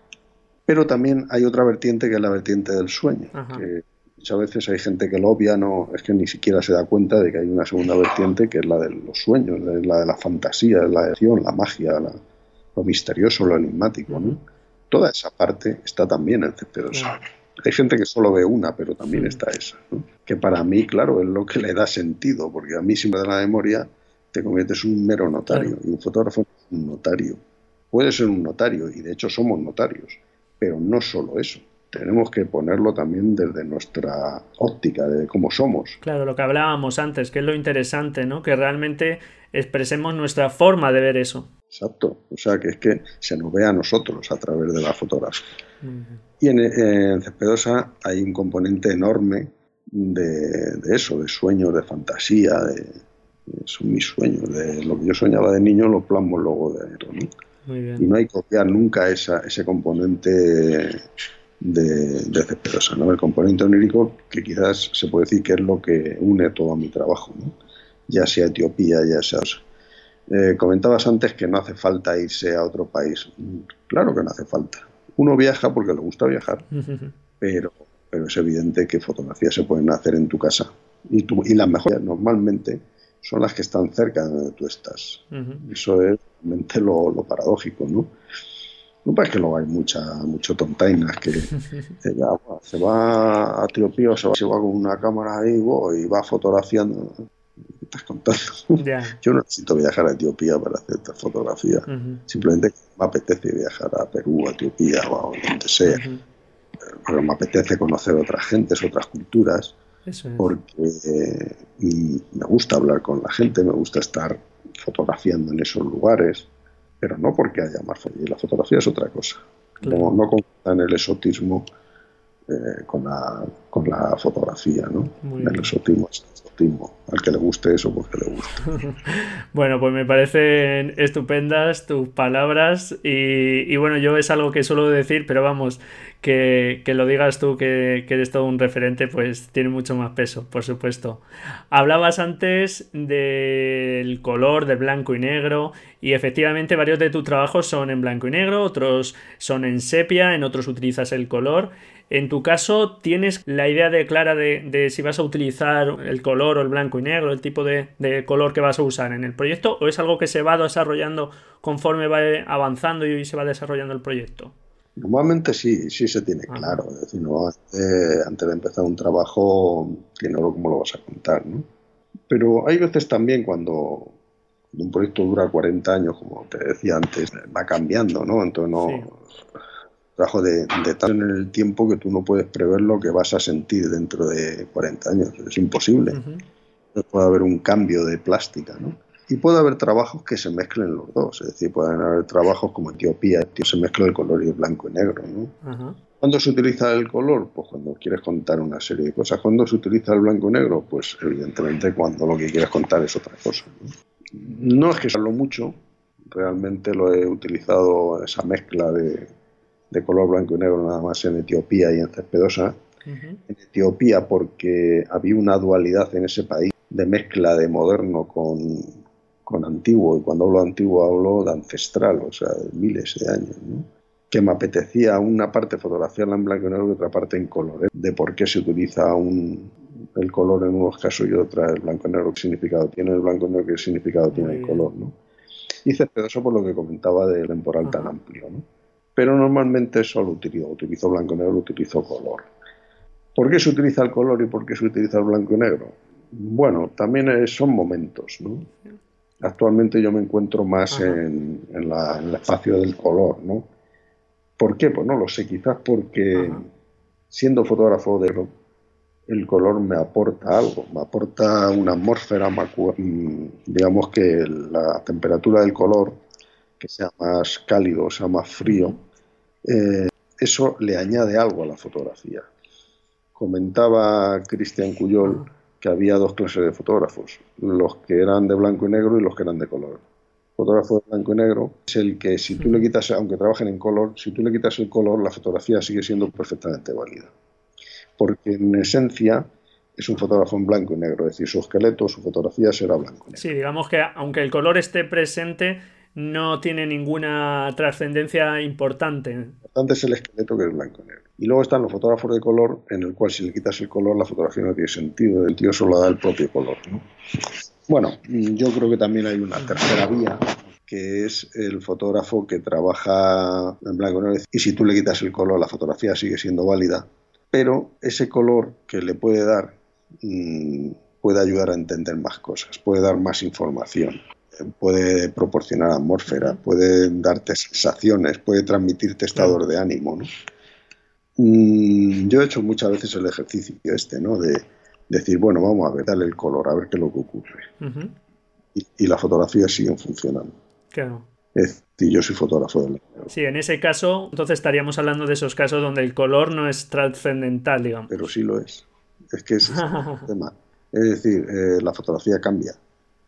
Pero también hay otra vertiente que es la vertiente del sueño, que muchas veces hay gente que lo obvia, no, es que ni siquiera se da cuenta de que hay una segunda vertiente que es la de los sueños, la de la fantasía, la acción, la magia, lo misterioso, lo enigmático. ¿no? Toda esa parte está también en CP2. Hay gente que solo ve una, pero también está esa. ¿no? Que para mí, claro, es lo que le da sentido, porque a mí si me da la memoria te conviertes en un mero notario. Y un fotógrafo es un notario. Puede ser un notario, y de hecho somos notarios, pero no solo eso. Tenemos que ponerlo también desde nuestra óptica, de cómo somos. Claro, lo que hablábamos antes, que es lo interesante, ¿no? Que realmente expresemos nuestra forma de ver eso. Exacto, o sea, que es que se nos ve a nosotros a través de la fotografía. Y en, en Cespedosa hay un componente enorme de, de, eso, de sueños, de fantasía, de, son mis sueños. De lo que yo soñaba de niño lo plasmo luego de ¿no? Y no hay que copiar nunca esa, ese componente de, de Cespedosa, ¿no? El componente onírico que quizás se puede decir que es lo que une todo mi trabajo, ¿no? Ya sea Etiopía, ya sea... Eh, comentabas antes que no hace falta irse a otro país. Claro que no hace falta. Uno viaja porque le gusta viajar, pero, pero es evidente que fotografías se pueden hacer en tu casa. Y, tu, y las mejores, normalmente, son las que están cerca de donde tú estás. Eso es realmente lo, lo, paradójico, ¿no? No parece que lo hay mucha, mucho tontainas que se va a Etiopía o se va, se va, con una cámara ahí y va fotografiando. ¿Qué estás contando? Yeah. Yo no necesito viajar a Etiopía para hacer esta fotografía. Uh -huh. Simplemente me apetece viajar a Perú, a Etiopía o a donde sea. Uh -huh. Pero me apetece conocer otras gentes, otras culturas Eso es. porque eh, me gusta hablar con la gente, me gusta estar fotografiando en esos lugares, pero no porque haya más fotografía. La fotografía es otra cosa. Claro. No, no confundan el exotismo eh, con, la, con la fotografía, ¿no? Muy el bien. exotismo es el exotismo. Al que le guste eso, porque le gusta. Bueno, pues me parecen estupendas tus palabras y, y bueno, yo es algo que suelo decir, pero vamos, que, lo digas tú, que, eres todo un referente, pues tiene mucho más peso, por supuesto. Hablabas antes del color, del blanco y negro, y efectivamente varios de tus trabajos son en blanco y negro, otros son en sepia, en otros utilizas el color. En tu caso, ¿tienes la idea de clara de, si vas a utilizar el color o el blanco y negro, el tipo de, de, color que vas a usar en el proyecto, o es algo que se va desarrollando conforme va avanzando y se va desarrollando el proyecto? Normalmente sí, sí se tiene claro. Es decir, no, antes, de empezar un trabajo, tiene no cómo lo vas a contar, ¿no? Pero hay veces también cuando, un proyecto dura 40 años, como te decía antes, va cambiando, ¿no? Entonces no... Trabajo de, de tal en el tiempo que tú no puedes prever lo que vas a sentir dentro de 40 años. Es imposible. Puede haber un cambio de plástica, ¿no? Y puede haber trabajos que se mezclen los dos, es decir, pueden haber trabajos como Etiopía, se mezcla el color y el blanco y negro. ¿no? ¿Cuándo se utiliza el color? Pues cuando quieres contar una serie de cosas. ¿Cuándo se utiliza el blanco y negro? Pues evidentemente cuando lo que quieres contar es otra cosa. No, es que salgo mucho, realmente lo he utilizado esa mezcla de, color blanco y negro nada más en Etiopía y en Cespedosa. En Etiopía porque había una dualidad en ese país de mezcla de moderno con, con antiguo, y cuando hablo de antiguo hablo de ancestral, o sea, de miles de años, ¿no? que me apetecía una parte fotografiarla en blanco y negro y otra parte en color, ¿eh? de por qué se utiliza un, el color en unos casos y otra el blanco y negro, qué significado tiene el blanco y negro, qué significado tiene el color. ¿no? Hice eso por lo que comentaba del temporal tan amplio, ¿no? pero normalmente solo utilizo, utilizo blanco y negro, utilizo color. ¿Por qué se utiliza el color y por qué se utiliza el blanco y negro? Bueno, también son momentos, ¿no? Actualmente yo me encuentro más en, el espacio del color, ¿no? ¿Por qué? Pues no lo sé, quizás porque siendo fotógrafo de el color me aporta algo, me aporta una atmósfera, mm, digamos que la temperatura del color, que sea más cálido, sea más frío, eh, eso le añade algo a la fotografía. Comentaba Cristian Cuyol que había dos clases de fotógrafos, los que eran de blanco y negro y los que eran de color. El fotógrafo de blanco y negro es el que si tú le quitas, aunque trabajen en color, si tú le quitas el color, la fotografía sigue siendo perfectamente válida. Porque en esencia es un fotógrafo en blanco y negro, es decir, su esqueleto, su fotografía será blanco y negro. Sí, digamos que aunque el color esté presente, no tiene ninguna trascendencia importante. Importante es el esqueleto que es blanco y negro. Y luego están los fotógrafos de color, en el cual si le quitas el color, la fotografía no tiene sentido, el tío solo da el propio color. Bueno, yo creo que también hay una tercera vía, que es el fotógrafo que trabaja en blanco y negro. Y si tú le quitas el color, la fotografía sigue siendo válida, pero ese color que le puede dar mm, puede ayudar a entender más cosas, puede dar más información puede proporcionar atmósfera, puede darte sensaciones, puede transmitirte estados de ánimo. ¿no? Mm, yo he hecho muchas veces el ejercicio este, ¿no? De decir, bueno, vamos a ver, dale el color, a ver qué es lo que ocurre. y, las fotografías siguen funcionando. Claro. Es decir, yo soy fotógrafo de Sí, en ese caso, entonces estaríamos hablando de esos casos donde el color no es trascendental, digamos. Pero sí lo es. Es que es el tema. Es decir, eh, la fotografía cambia.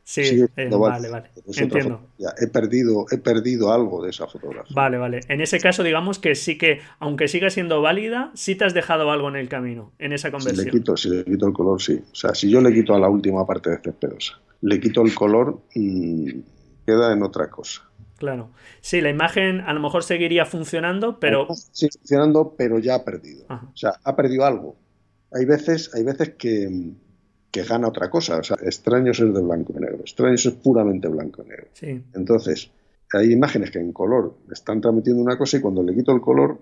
Sí, eh, vale, vale. Entiendo. He perdido, he perdido algo de esa fotografía. Vale, vale. En ese caso, digamos que sí que, aunque siga siendo válida, sí te has dejado algo en el camino, en esa conversión. Si le quito, si le quito el color, sí. O sea, si yo le quito a la última parte de Cespedosa, le quito el color y queda en otra cosa. Claro. Sí, la imagen a lo mejor seguiría funcionando, pero. Sí, funcionando, pero ya ha perdido. O sea, ha perdido algo. Hay veces, hay veces que que gana otra cosa. O sea, extraños es de blanco y negro. Extraños es puramente blanco y negro. Entonces, hay imágenes que en color están transmitiendo una cosa y cuando le quito el color,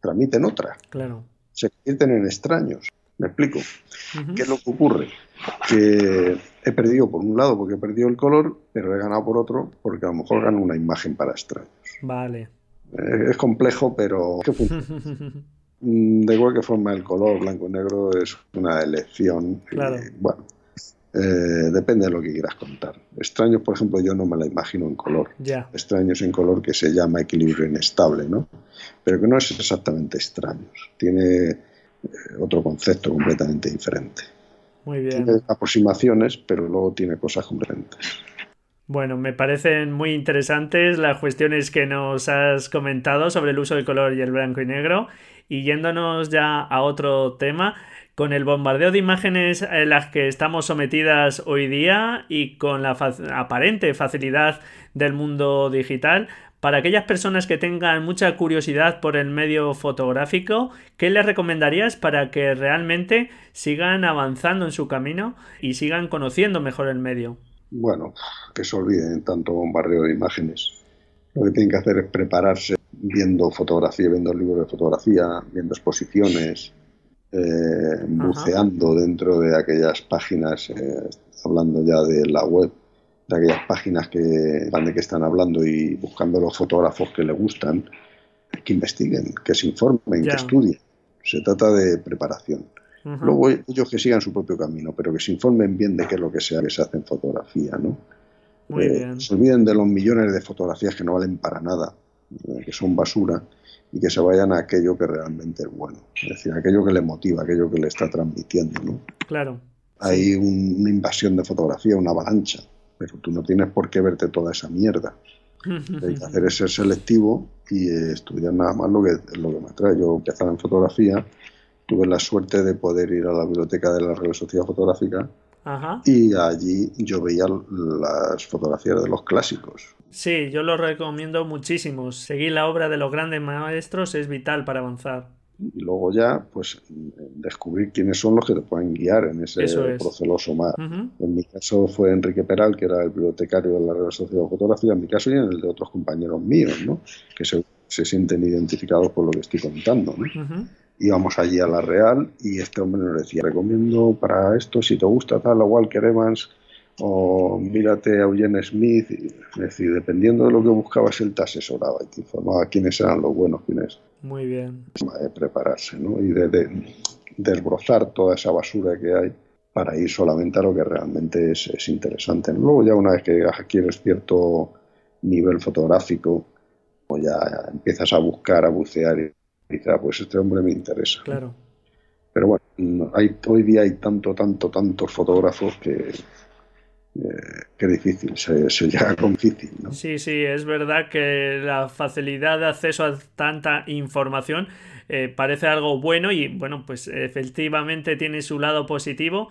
transmiten otra. Claro. Se convierten en extraños. ¿Me explico? ¿Qué es lo que ocurre? Que he perdido por un lado porque he perdido el color, pero he ganado por otro porque a lo mejor gano una imagen para extraños. Vale. Eh, es complejo, pero de igual que forma el color blanco y negro es una elección. Claro. bueno, eh, depende de lo que quieras contar. Extraños, por ejemplo, yo no me la imagino en color. Extraños en color que se llama equilibrio inestable, ¿no? Pero que no es exactamente extraños. Tiene eh, otro concepto completamente diferente. Muy bien. Tiene aproximaciones, pero luego tiene cosas completamente Bueno, me parecen muy interesantes las cuestiones que nos has comentado sobre el uso del color y el blanco y negro. Y yéndonos ya a otro tema, con el bombardeo de imágenes en las que estamos sometidas hoy día y con la aparente facilidad del mundo digital, para aquellas personas que tengan mucha curiosidad por el medio fotográfico, ¿qué les recomendarías para que realmente sigan avanzando en su camino y sigan conociendo mejor el medio? Bueno, que se olviden tanto bombardeo de imágenes. Lo que tienen que hacer es prepararse viendo fotografía, viendo libros de fotografía, viendo exposiciones, eh, buceando dentro de aquellas páginas, eh, hablando ya de la web, de aquellas páginas que, de que están hablando y buscando los fotógrafos que le gustan, que investiguen, que se informen, que estudien. Se trata de preparación. Luego ellos que sigan su propio camino, pero que se informen bien de qué es lo que sea que se hace en fotografía, ¿no? Eh, se olviden de los millones de fotografías que no valen para nada, que son basura, y que se vayan a aquello que realmente es bueno. Es decir, aquello que le motiva, aquello que le está transmitiendo, ¿no? Claro. Hay una invasión de fotografía, una avalancha, pero tú no tienes por qué verte toda esa mierda. Hay que hacer es ser selectivo y estudiar nada más lo que, lo que me atrae. Yo empezaba en fotografía, tuve la suerte de poder ir a la biblioteca de la Real Sociedad Fotográfica y allí yo veía las fotografías de los clásicos. Sí, yo lo recomiendo muchísimo. Seguir la obra de los grandes maestros es vital para avanzar. Y luego ya, pues, descubrir quiénes son los que te pueden guiar en ese proceloso mar. En mi caso fue Enrique Peral, que era el bibliotecario de la Real Sociedad de Fotografía, en mi caso y en el de otros compañeros míos, ¿no? Que se, sienten identificados por lo que estoy contando, ¿no? Íbamos allí a la Real y este hombre nos decía, recomiendo para esto, si te gusta tal o Walker Evans, o mírate a Eugene Smith, es decir, dependiendo de lo que buscabas, él te asesoraba y te informaba quiénes eran los buenos, quiénes. Muy bien. De prepararse, ¿no? Y de, desbrozar toda esa basura que hay para ir solamente a lo que realmente es, interesante. Luego ya una vez que adquieres cierto nivel fotográfico, pues ya empiezas a buscar, a bucear y dice, ah, pues este hombre me interesa. Claro. Pero bueno, hay, hoy día hay tanto, tanto, tantos fotógrafos que, eh, que difícil, se, se llega con difícil. ¿no? Sí, sí, es verdad que la facilidad de acceso a tanta información eh, parece algo bueno y bueno, pues efectivamente tiene su lado positivo,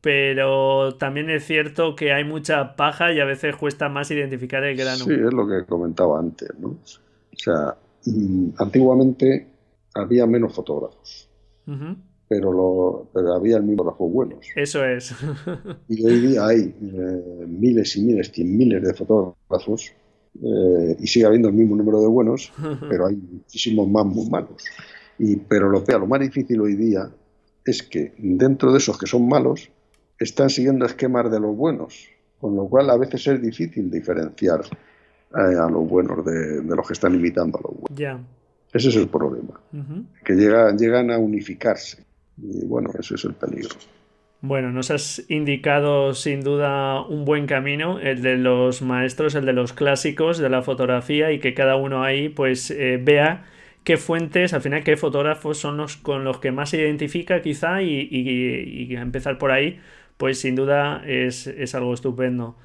pero también es cierto que hay mucha paja y a veces cuesta más identificar el grano. Sí, es lo que comentaba antes, ¿no? O sea, mm, antiguamente había menos fotógrafos. Pero, lo, pero había mismo fotógrafos buenos. Eso es. y hoy día hay eh, miles y miles, cien miles de fotógrafos eh, y sigue habiendo el mismo número de buenos, pero hay muchísimos más muy malos. Y, pero lo peor, lo más difícil hoy día es que dentro de esos que son malos están siguiendo esquemas de los buenos, con lo cual a veces es difícil diferenciar eh, a los buenos de, de, los que están imitando a los buenos. Ya. Ese es el problema, que llegan a unificarse. Y bueno, ese es el peligro. Bueno, nos has indicado sin duda un buen camino, el de los maestros, el de los clásicos de la fotografía y que cada uno ahí pues eh, vea qué fuentes, al final qué fotógrafos son los con los que más se identifica quizá y, y, empezar por ahí pues sin duda es, es algo estupendo.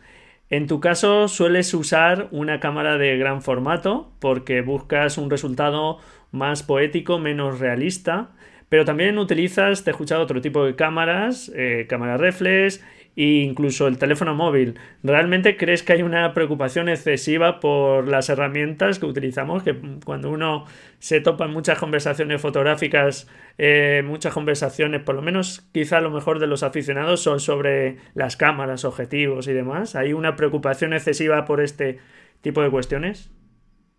En tu caso sueles usar una cámara de gran formato porque buscas un resultado más poético, menos realista, pero también utilizas, te he escuchado otro tipo de cámaras, eh, cámaras reflex e incluso el teléfono móvil. ¿Realmente crees que hay una preocupación excesiva por las herramientas que utilizamos? Que cuando uno se topa en muchas conversaciones fotográficas, eh, muchas conversaciones, por lo menos quizá lo mejor de los aficionados son sobre las cámaras, objetivos y demás. ¿Hay una preocupación excesiva por este tipo de cuestiones?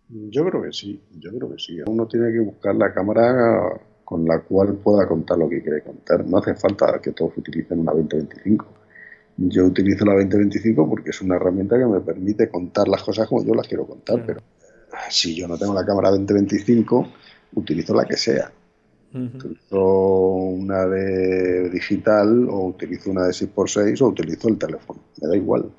Yo creo que sí, yo creo que sí. Uno tiene que buscar la cámara con la cual pueda contar lo que quiere contar. No hace falta que todos utilicen una 2025 yo utilizo la 2025 porque es una herramienta que me permite contar las cosas como yo las quiero contar, pero si yo no tengo la cámara 2025, utilizo la que sea. Utilizo una de digital o utilizo una de 6x6 o utilizo el teléfono. Me da igual.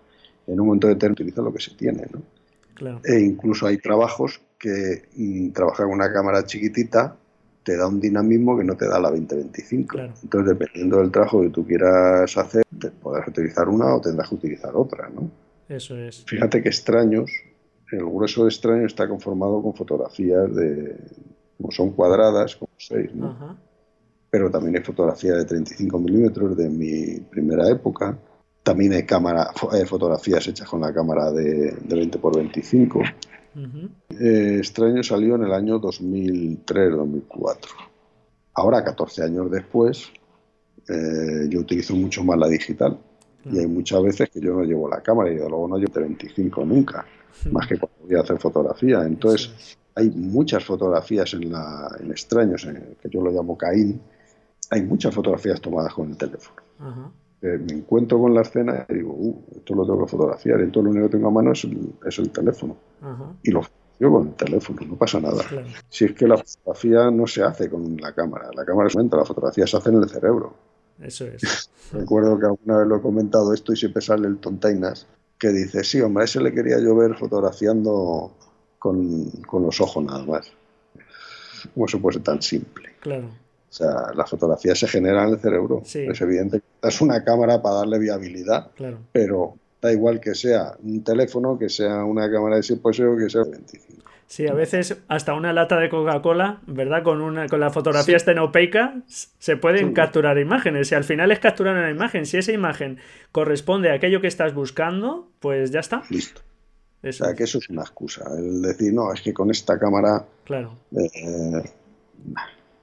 En un momento determinado utilizo lo que se tiene. ¿no? E incluso hay trabajos que mm, trabajan con una cámara chiquitita te da un dinamismo que no te da la 2025. Entonces, dependiendo del trabajo que tú quieras hacer, te podrás utilizar una o tendrás que utilizar otra, ¿no? Eso es. Fíjate que extraños, el grueso de extraños está conformado con fotografías de, como son cuadradas, como seis, ¿no? Pero también hay fotografías de 35 milímetros de mi primera época. También hay cámara, fotografías hechas con la cámara de, 20 x 25. Extraño salió en el año 2003-2004. Ahora, 14 años después, eh, yo utilizo mucho más la digital. Y hay muchas veces que yo no llevo la cámara y de luego no llevo 25 nunca, más que cuando voy a hacer fotografía. Entonces, hay muchas fotografías en, la, en extraños, que yo lo llamo Caín. Hay muchas fotografías tomadas con el teléfono. Eh, me encuentro con la escena y digo, uh, esto lo tengo que fotografiar. Y todo lo único que tengo a mano es el, es el teléfono. Y lo yo con el teléfono, no pasa nada. Si es que la fotografía no se hace con la cámara, la cámara es momento, la fotografía se hace en el cerebro. Eso es. Recuerdo que alguna vez lo he comentado esto y siempre sale el tontainas que dice, sí, hombre, a ese le quería yo ver fotografiando con, los ojos nada más. ¿Cómo se puede ser tan simple? Claro. O sea, la fotografía se genera en el cerebro. Es evidente que es una cámara para darle viabilidad, claro. pero da igual que sea un teléfono, que sea una cámara de 6 o que sea 25. Sí, a veces hasta una lata de Coca-Cola, ¿verdad? Con una con la fotografía sí. estenopeica se pueden capturar imágenes. Y al final es capturar una imagen. Si esa imagen corresponde a aquello que estás buscando, pues ya está. Listo. O sea, que eso es una excusa. El decir, no, es que con esta cámara. Claro. Eh,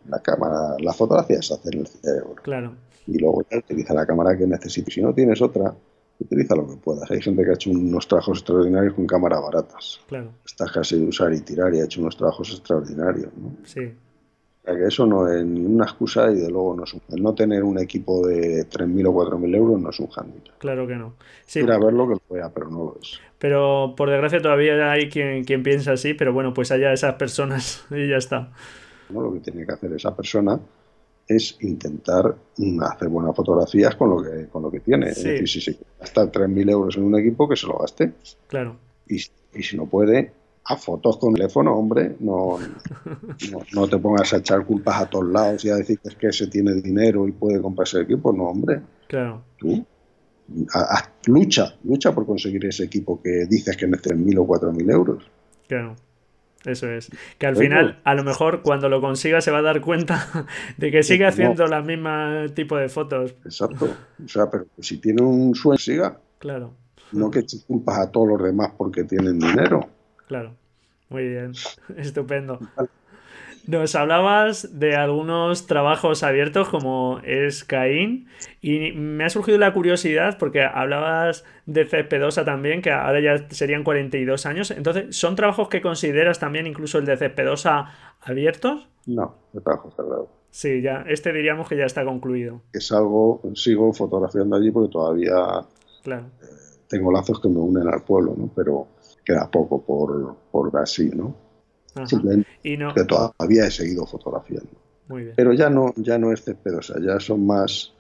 la cámara, la fotografía se hace en el cerebro. Claro. Y luego ya utiliza la cámara que necesites. Si no tienes otra, utiliza lo que puedas. Hay gente que ha hecho unos trabajos extraordinarios con cámaras baratas. Claro. Estás casi de usar y tirar y ha hecho unos trabajos extraordinarios. ¿no? Sí. O sea que eso no es ni una excusa y de luego no es un, el no tener un equipo de 3.000 o 4.000 euros no es un handicap. Claro que no. Sí. Ir a verlo que lo vea, pero no lo es. Pero por desgracia todavía hay quien, quien piensa así, pero bueno, pues allá esas personas y ya está. ¿No? Lo que tiene que hacer esa persona es intentar hacer buenas fotografías con lo que, con lo que tiene. Sí. Es decir, si se gasta 3.000 euros en un equipo, que se lo gaste. Claro. Y, y si no puede, a fotos con teléfono, hombre, no, no, no, te pongas a echar culpas a todos lados y a decir que es que se tiene dinero y puede comprarse el equipo. No, hombre. Claro. Tú a, a, lucha, lucha por conseguir ese equipo que dices que necesitas 3.000 o 4.000 euros. Claro. Eso es. Que al final, a lo mejor cuando lo consiga se va a dar cuenta de que sigue haciendo no. la misma tipo de fotos. Exacto. O sea, pero si tiene un sueño, siga. Claro. No que eches culpas a todos los demás porque tienen dinero. Claro. Muy bien. Estupendo. Nos hablabas de algunos trabajos abiertos como es Caín y me ha surgido la curiosidad porque hablabas de Cespedosa también, que ahora ya serían 42 años. Entonces, ¿son trabajos que consideras también incluso el de Cespedosa abiertos? No, de trabajo cerrado. Sí, ya, este diríamos que ya está concluido. Es algo, sigo fotografiando allí porque todavía claro. eh, tengo lazos que me unen al pueblo, ¿no? Pero queda poco por, por así, ¿no? Ajá. Simplemente y no... que todavía he seguido fotografiando. Muy bien. Pero ya no, ya no es Cespedosa, ya son más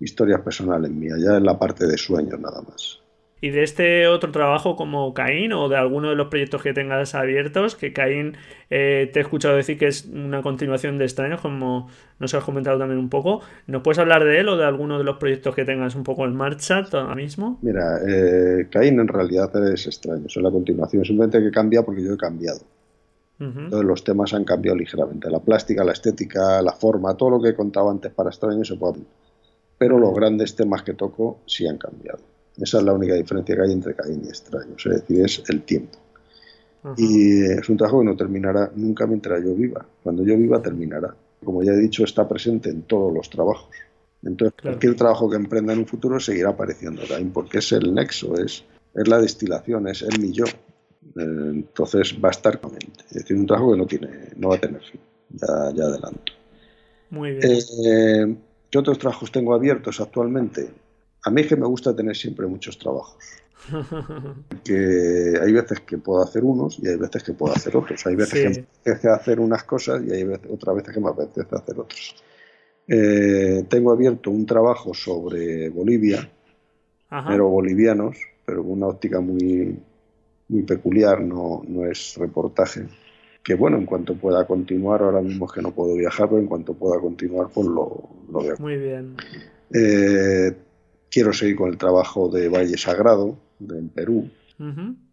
historias personales mías, ya es la parte de sueños nada más. Y de este otro trabajo como Caín o de alguno de los proyectos que tengas abiertos, que Caín eh, te he escuchado decir que es una continuación de Extraños, como nos has comentado también un poco. ¿Nos puedes hablar de él o de alguno de los proyectos que tengas un poco en marcha ahora mismo? Mira, eh, Caín en realidad es extraño, es la continuación, simplemente que cambia porque yo he cambiado. Uh -huh. Entonces los temas han cambiado ligeramente. La plástica, la estética, la forma, todo lo que contaba antes para extraños se puede. Pero los grandes temas que toco sí han cambiado. Esa es la única diferencia que hay entre Caín y extraños, es decir, es el tiempo. Uh -huh. Y es un trabajo que no terminará nunca mientras yo viva. Cuando yo viva terminará. Como ya he dicho, está presente en todos los trabajos. Entonces, claro. cualquier trabajo que emprenda en un futuro seguirá apareciendo Caín, porque es el nexo, es, es la destilación, es el mi yo. Entonces va a estar con. Es decir, un trabajo que no tiene, no va a tener fin. Ya, ya adelanto. Muy bien. Eh, ¿Qué otros trabajos tengo abiertos actualmente? A mí es que me gusta tener siempre muchos trabajos. que hay veces que puedo hacer unos y hay veces que puedo hacer otros. Hay veces sí. que me apetece hacer unas cosas y hay veces, otras veces que me apetece hacer otros. Eh, tengo abierto un trabajo sobre Bolivia, Ajá. pero bolivianos, pero con una óptica muy, muy peculiar, no, no es reportaje. Que bueno, en cuanto pueda continuar, ahora mismo es que no puedo viajar, pero en cuanto pueda continuar, pues lo, lo veo. Muy bien. Eh, quiero seguir con el trabajo de Valle Sagrado, en Perú.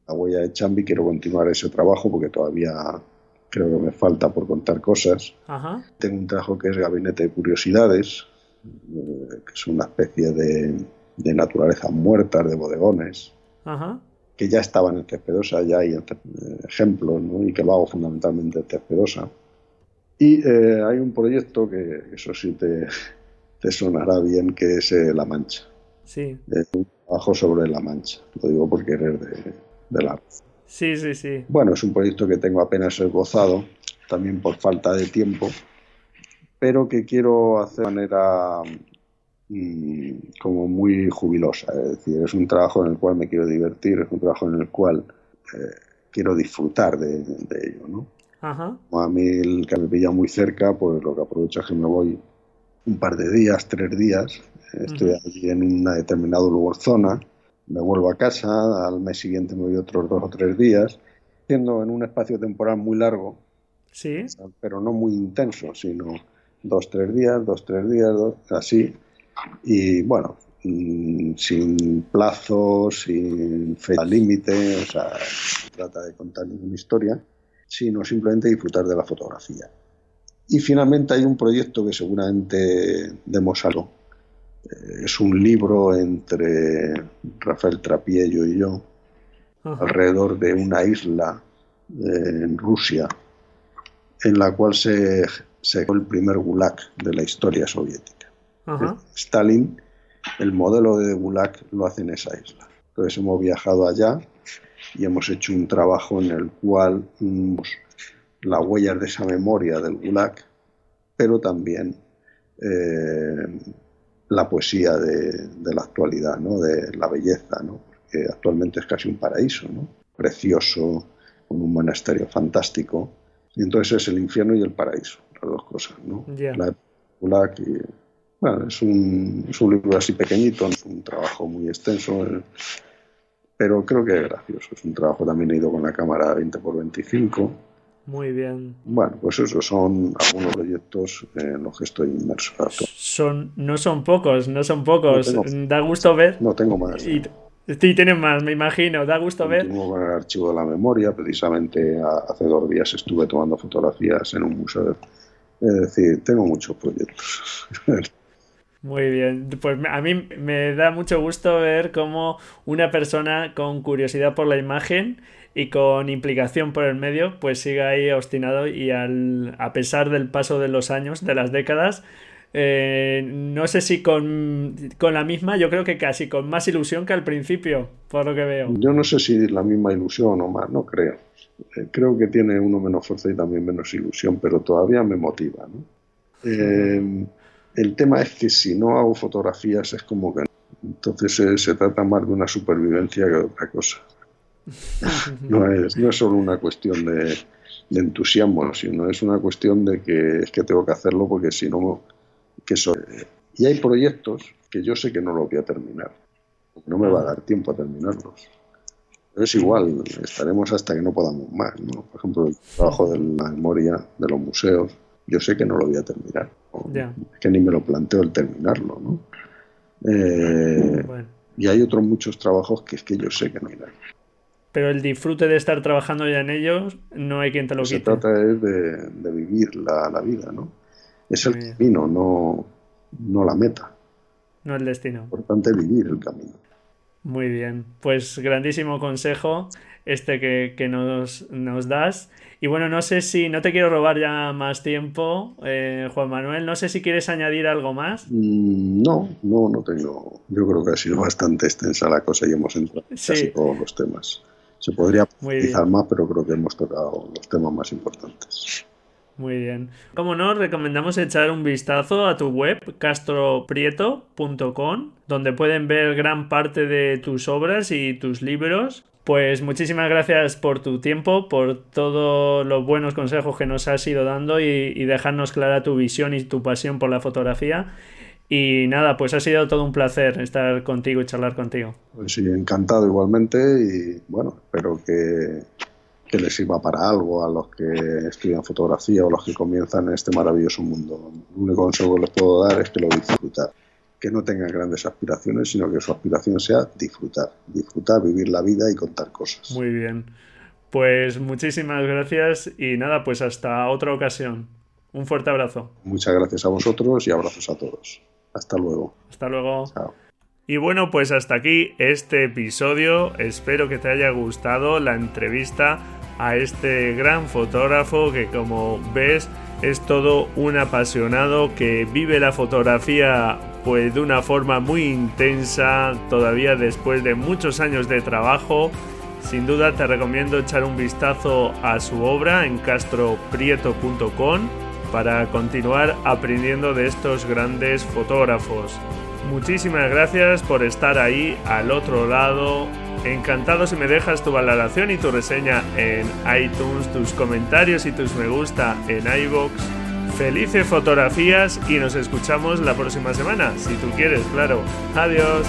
La huella de Chambi, quiero continuar ese trabajo porque todavía creo que me falta por contar cosas. Tengo un trabajo que es Gabinete de Curiosidades, eh, que es una especie de, de naturaleza muertas, de bodegones, que ya estaban en Cespedosa, ya hay ejemplos, ¿no? y que lo hago fundamentalmente en Cespedosa. Y eh, hay un proyecto que eso sí te, te sonará bien, que es eh, La Mancha. Sí. un trabajo sobre La Mancha. Lo digo porque eres de, de la... Sí, sí, sí. Bueno, es un proyecto que tengo apenas esbozado, también por falta de tiempo, pero que quiero hacer de manera como muy jubilosa. Es decir, es un trabajo en el cual me quiero divertir, es un trabajo en el cual eh, quiero disfrutar de, ello, ¿no? Ajá. A mí el que me pilla muy cerca, pues lo que aprovecho es que me voy un par de días, tres días, estoy allí en una determinada lugar zona, me vuelvo a casa, al mes siguiente me voy otros dos o tres días, siendo en un espacio temporal muy largo, sí. pero no muy intenso, sino dos, tres días, dos, tres días, así. Y bueno, mm, sin plazos, sin fecha límite, o sea, no trata de contar ninguna historia, sino simplemente disfrutar de la fotografía. Y finalmente hay un proyecto que seguramente demos algo, eh, es un libro entre Rafael Trapiello y yo, alrededor de una isla eh, en Rusia, en la cual se, se el primer gulag de la historia soviética. Stalin, el modelo de gulag lo hace en esa isla. Entonces hemos viajado allá y hemos hecho un trabajo en el cual vemos las huellas de esa memoria del gulag, pero también eh, la poesía de, la actualidad, ¿no? de la belleza, ¿no? porque actualmente es casi un paraíso, ¿no? precioso, con un monasterio fantástico. Y entonces es el infierno y el paraíso, las dos cosas. ¿no? La bueno, es, un, es un libro así pequeñito, es un trabajo muy extenso, eh, pero creo que es gracioso. Es un trabajo también ido con la cámara 20x25 muy bien. Bueno, pues esos son algunos proyectos en los que estoy inmerso. Son, no son pocos, no son pocos. da gusto ver. No tengo más. Y, sí, tienen más, me imagino. Da gusto ver. Tengo con el archivo de la memoria. Precisamente hace dos días estuve tomando fotografías en un museo. Es decir, tengo muchos proyectos. Muy bien, pues a mí me da mucho gusto ver cómo una persona con curiosidad por la imagen y con implicación por el medio, pues sigue ahí obstinado y al, a pesar del paso de los años, de las décadas, eh, no sé si con, la misma, yo creo que casi con más ilusión que al principio, por lo que veo. Yo no sé si la misma ilusión o más, no creo. Eh, creo que tiene uno menos fuerza y también menos ilusión, pero todavía me motiva. Eh, el tema es que si no hago fotografías es como que... Entonces se trata más de una supervivencia que de otra cosa. no, es, no es solo una cuestión de, entusiasmo, sino es una cuestión de que es que tengo que hacerlo porque si no, que Y hay proyectos que yo sé que no los voy a terminar, no me va a dar tiempo a terminarlos. Pero es igual, estaremos hasta que no podamos más. Por ejemplo, el trabajo de la memoria de los museos, yo sé que no lo voy a terminar. Es que ni me lo planteo el terminarlo. ¿no? Eh, y hay otros muchos trabajos que es que yo sé que no irán pero el disfrute de estar trabajando ya en ellos, no hay quien te lo quite. Se trata es de, vivir la, vida, ¿no? Es el camino, no, no la meta. No el destino. Es importante vivir el camino. Muy bien, pues grandísimo consejo este que, nos, nos, das. Y bueno, no sé si, no te quiero robar ya más tiempo, eh, Juan Manuel, no sé si quieres añadir algo más. Mm, no, no, no tengo. Yo creo que ha sido bastante extensa la cosa y hemos entrado en casi todos los temas. Se podría profundizar más, pero creo que hemos tocado los temas más importantes. Muy bien. Como no, recomendamos echar un vistazo a tu web castroprieto.com, donde pueden ver gran parte de tus obras y tus libros. Pues muchísimas gracias por tu tiempo, por todos los buenos consejos que nos has ido dando y, y dejarnos clara tu visión y tu pasión por la fotografía. Y nada, pues ha sido todo un placer estar contigo y charlar contigo. Pues sí, encantado igualmente y bueno, espero que, que les sirva para algo a los que estudian fotografía o los que comienzan en este maravilloso mundo. El único consejo que les puedo dar es que lo disfrutar. que no tengan grandes aspiraciones, sino que su aspiración sea disfrutar, disfrutar, vivir la vida y contar cosas. Muy bien. Pues muchísimas gracias y nada, pues hasta otra ocasión. Un fuerte abrazo. Muchas gracias a vosotros y abrazos a todos. Hasta luego. Hasta luego. Chao. Y bueno, pues hasta aquí este episodio. Espero que te haya gustado la entrevista a este gran fotógrafo que como ves es todo un apasionado que vive la fotografía pues de una forma muy intensa todavía después de muchos años de trabajo. Sin duda te recomiendo echar un vistazo a su obra en castroprieto.com para continuar aprendiendo de estos grandes fotógrafos. Muchísimas gracias por estar ahí al otro lado. Encantado si me dejas tu valoración y tu reseña en iTunes, tus comentarios y tus me gusta en iBox. Felices fotografías y nos escuchamos la próxima semana, si tú quieres, claro. Adiós.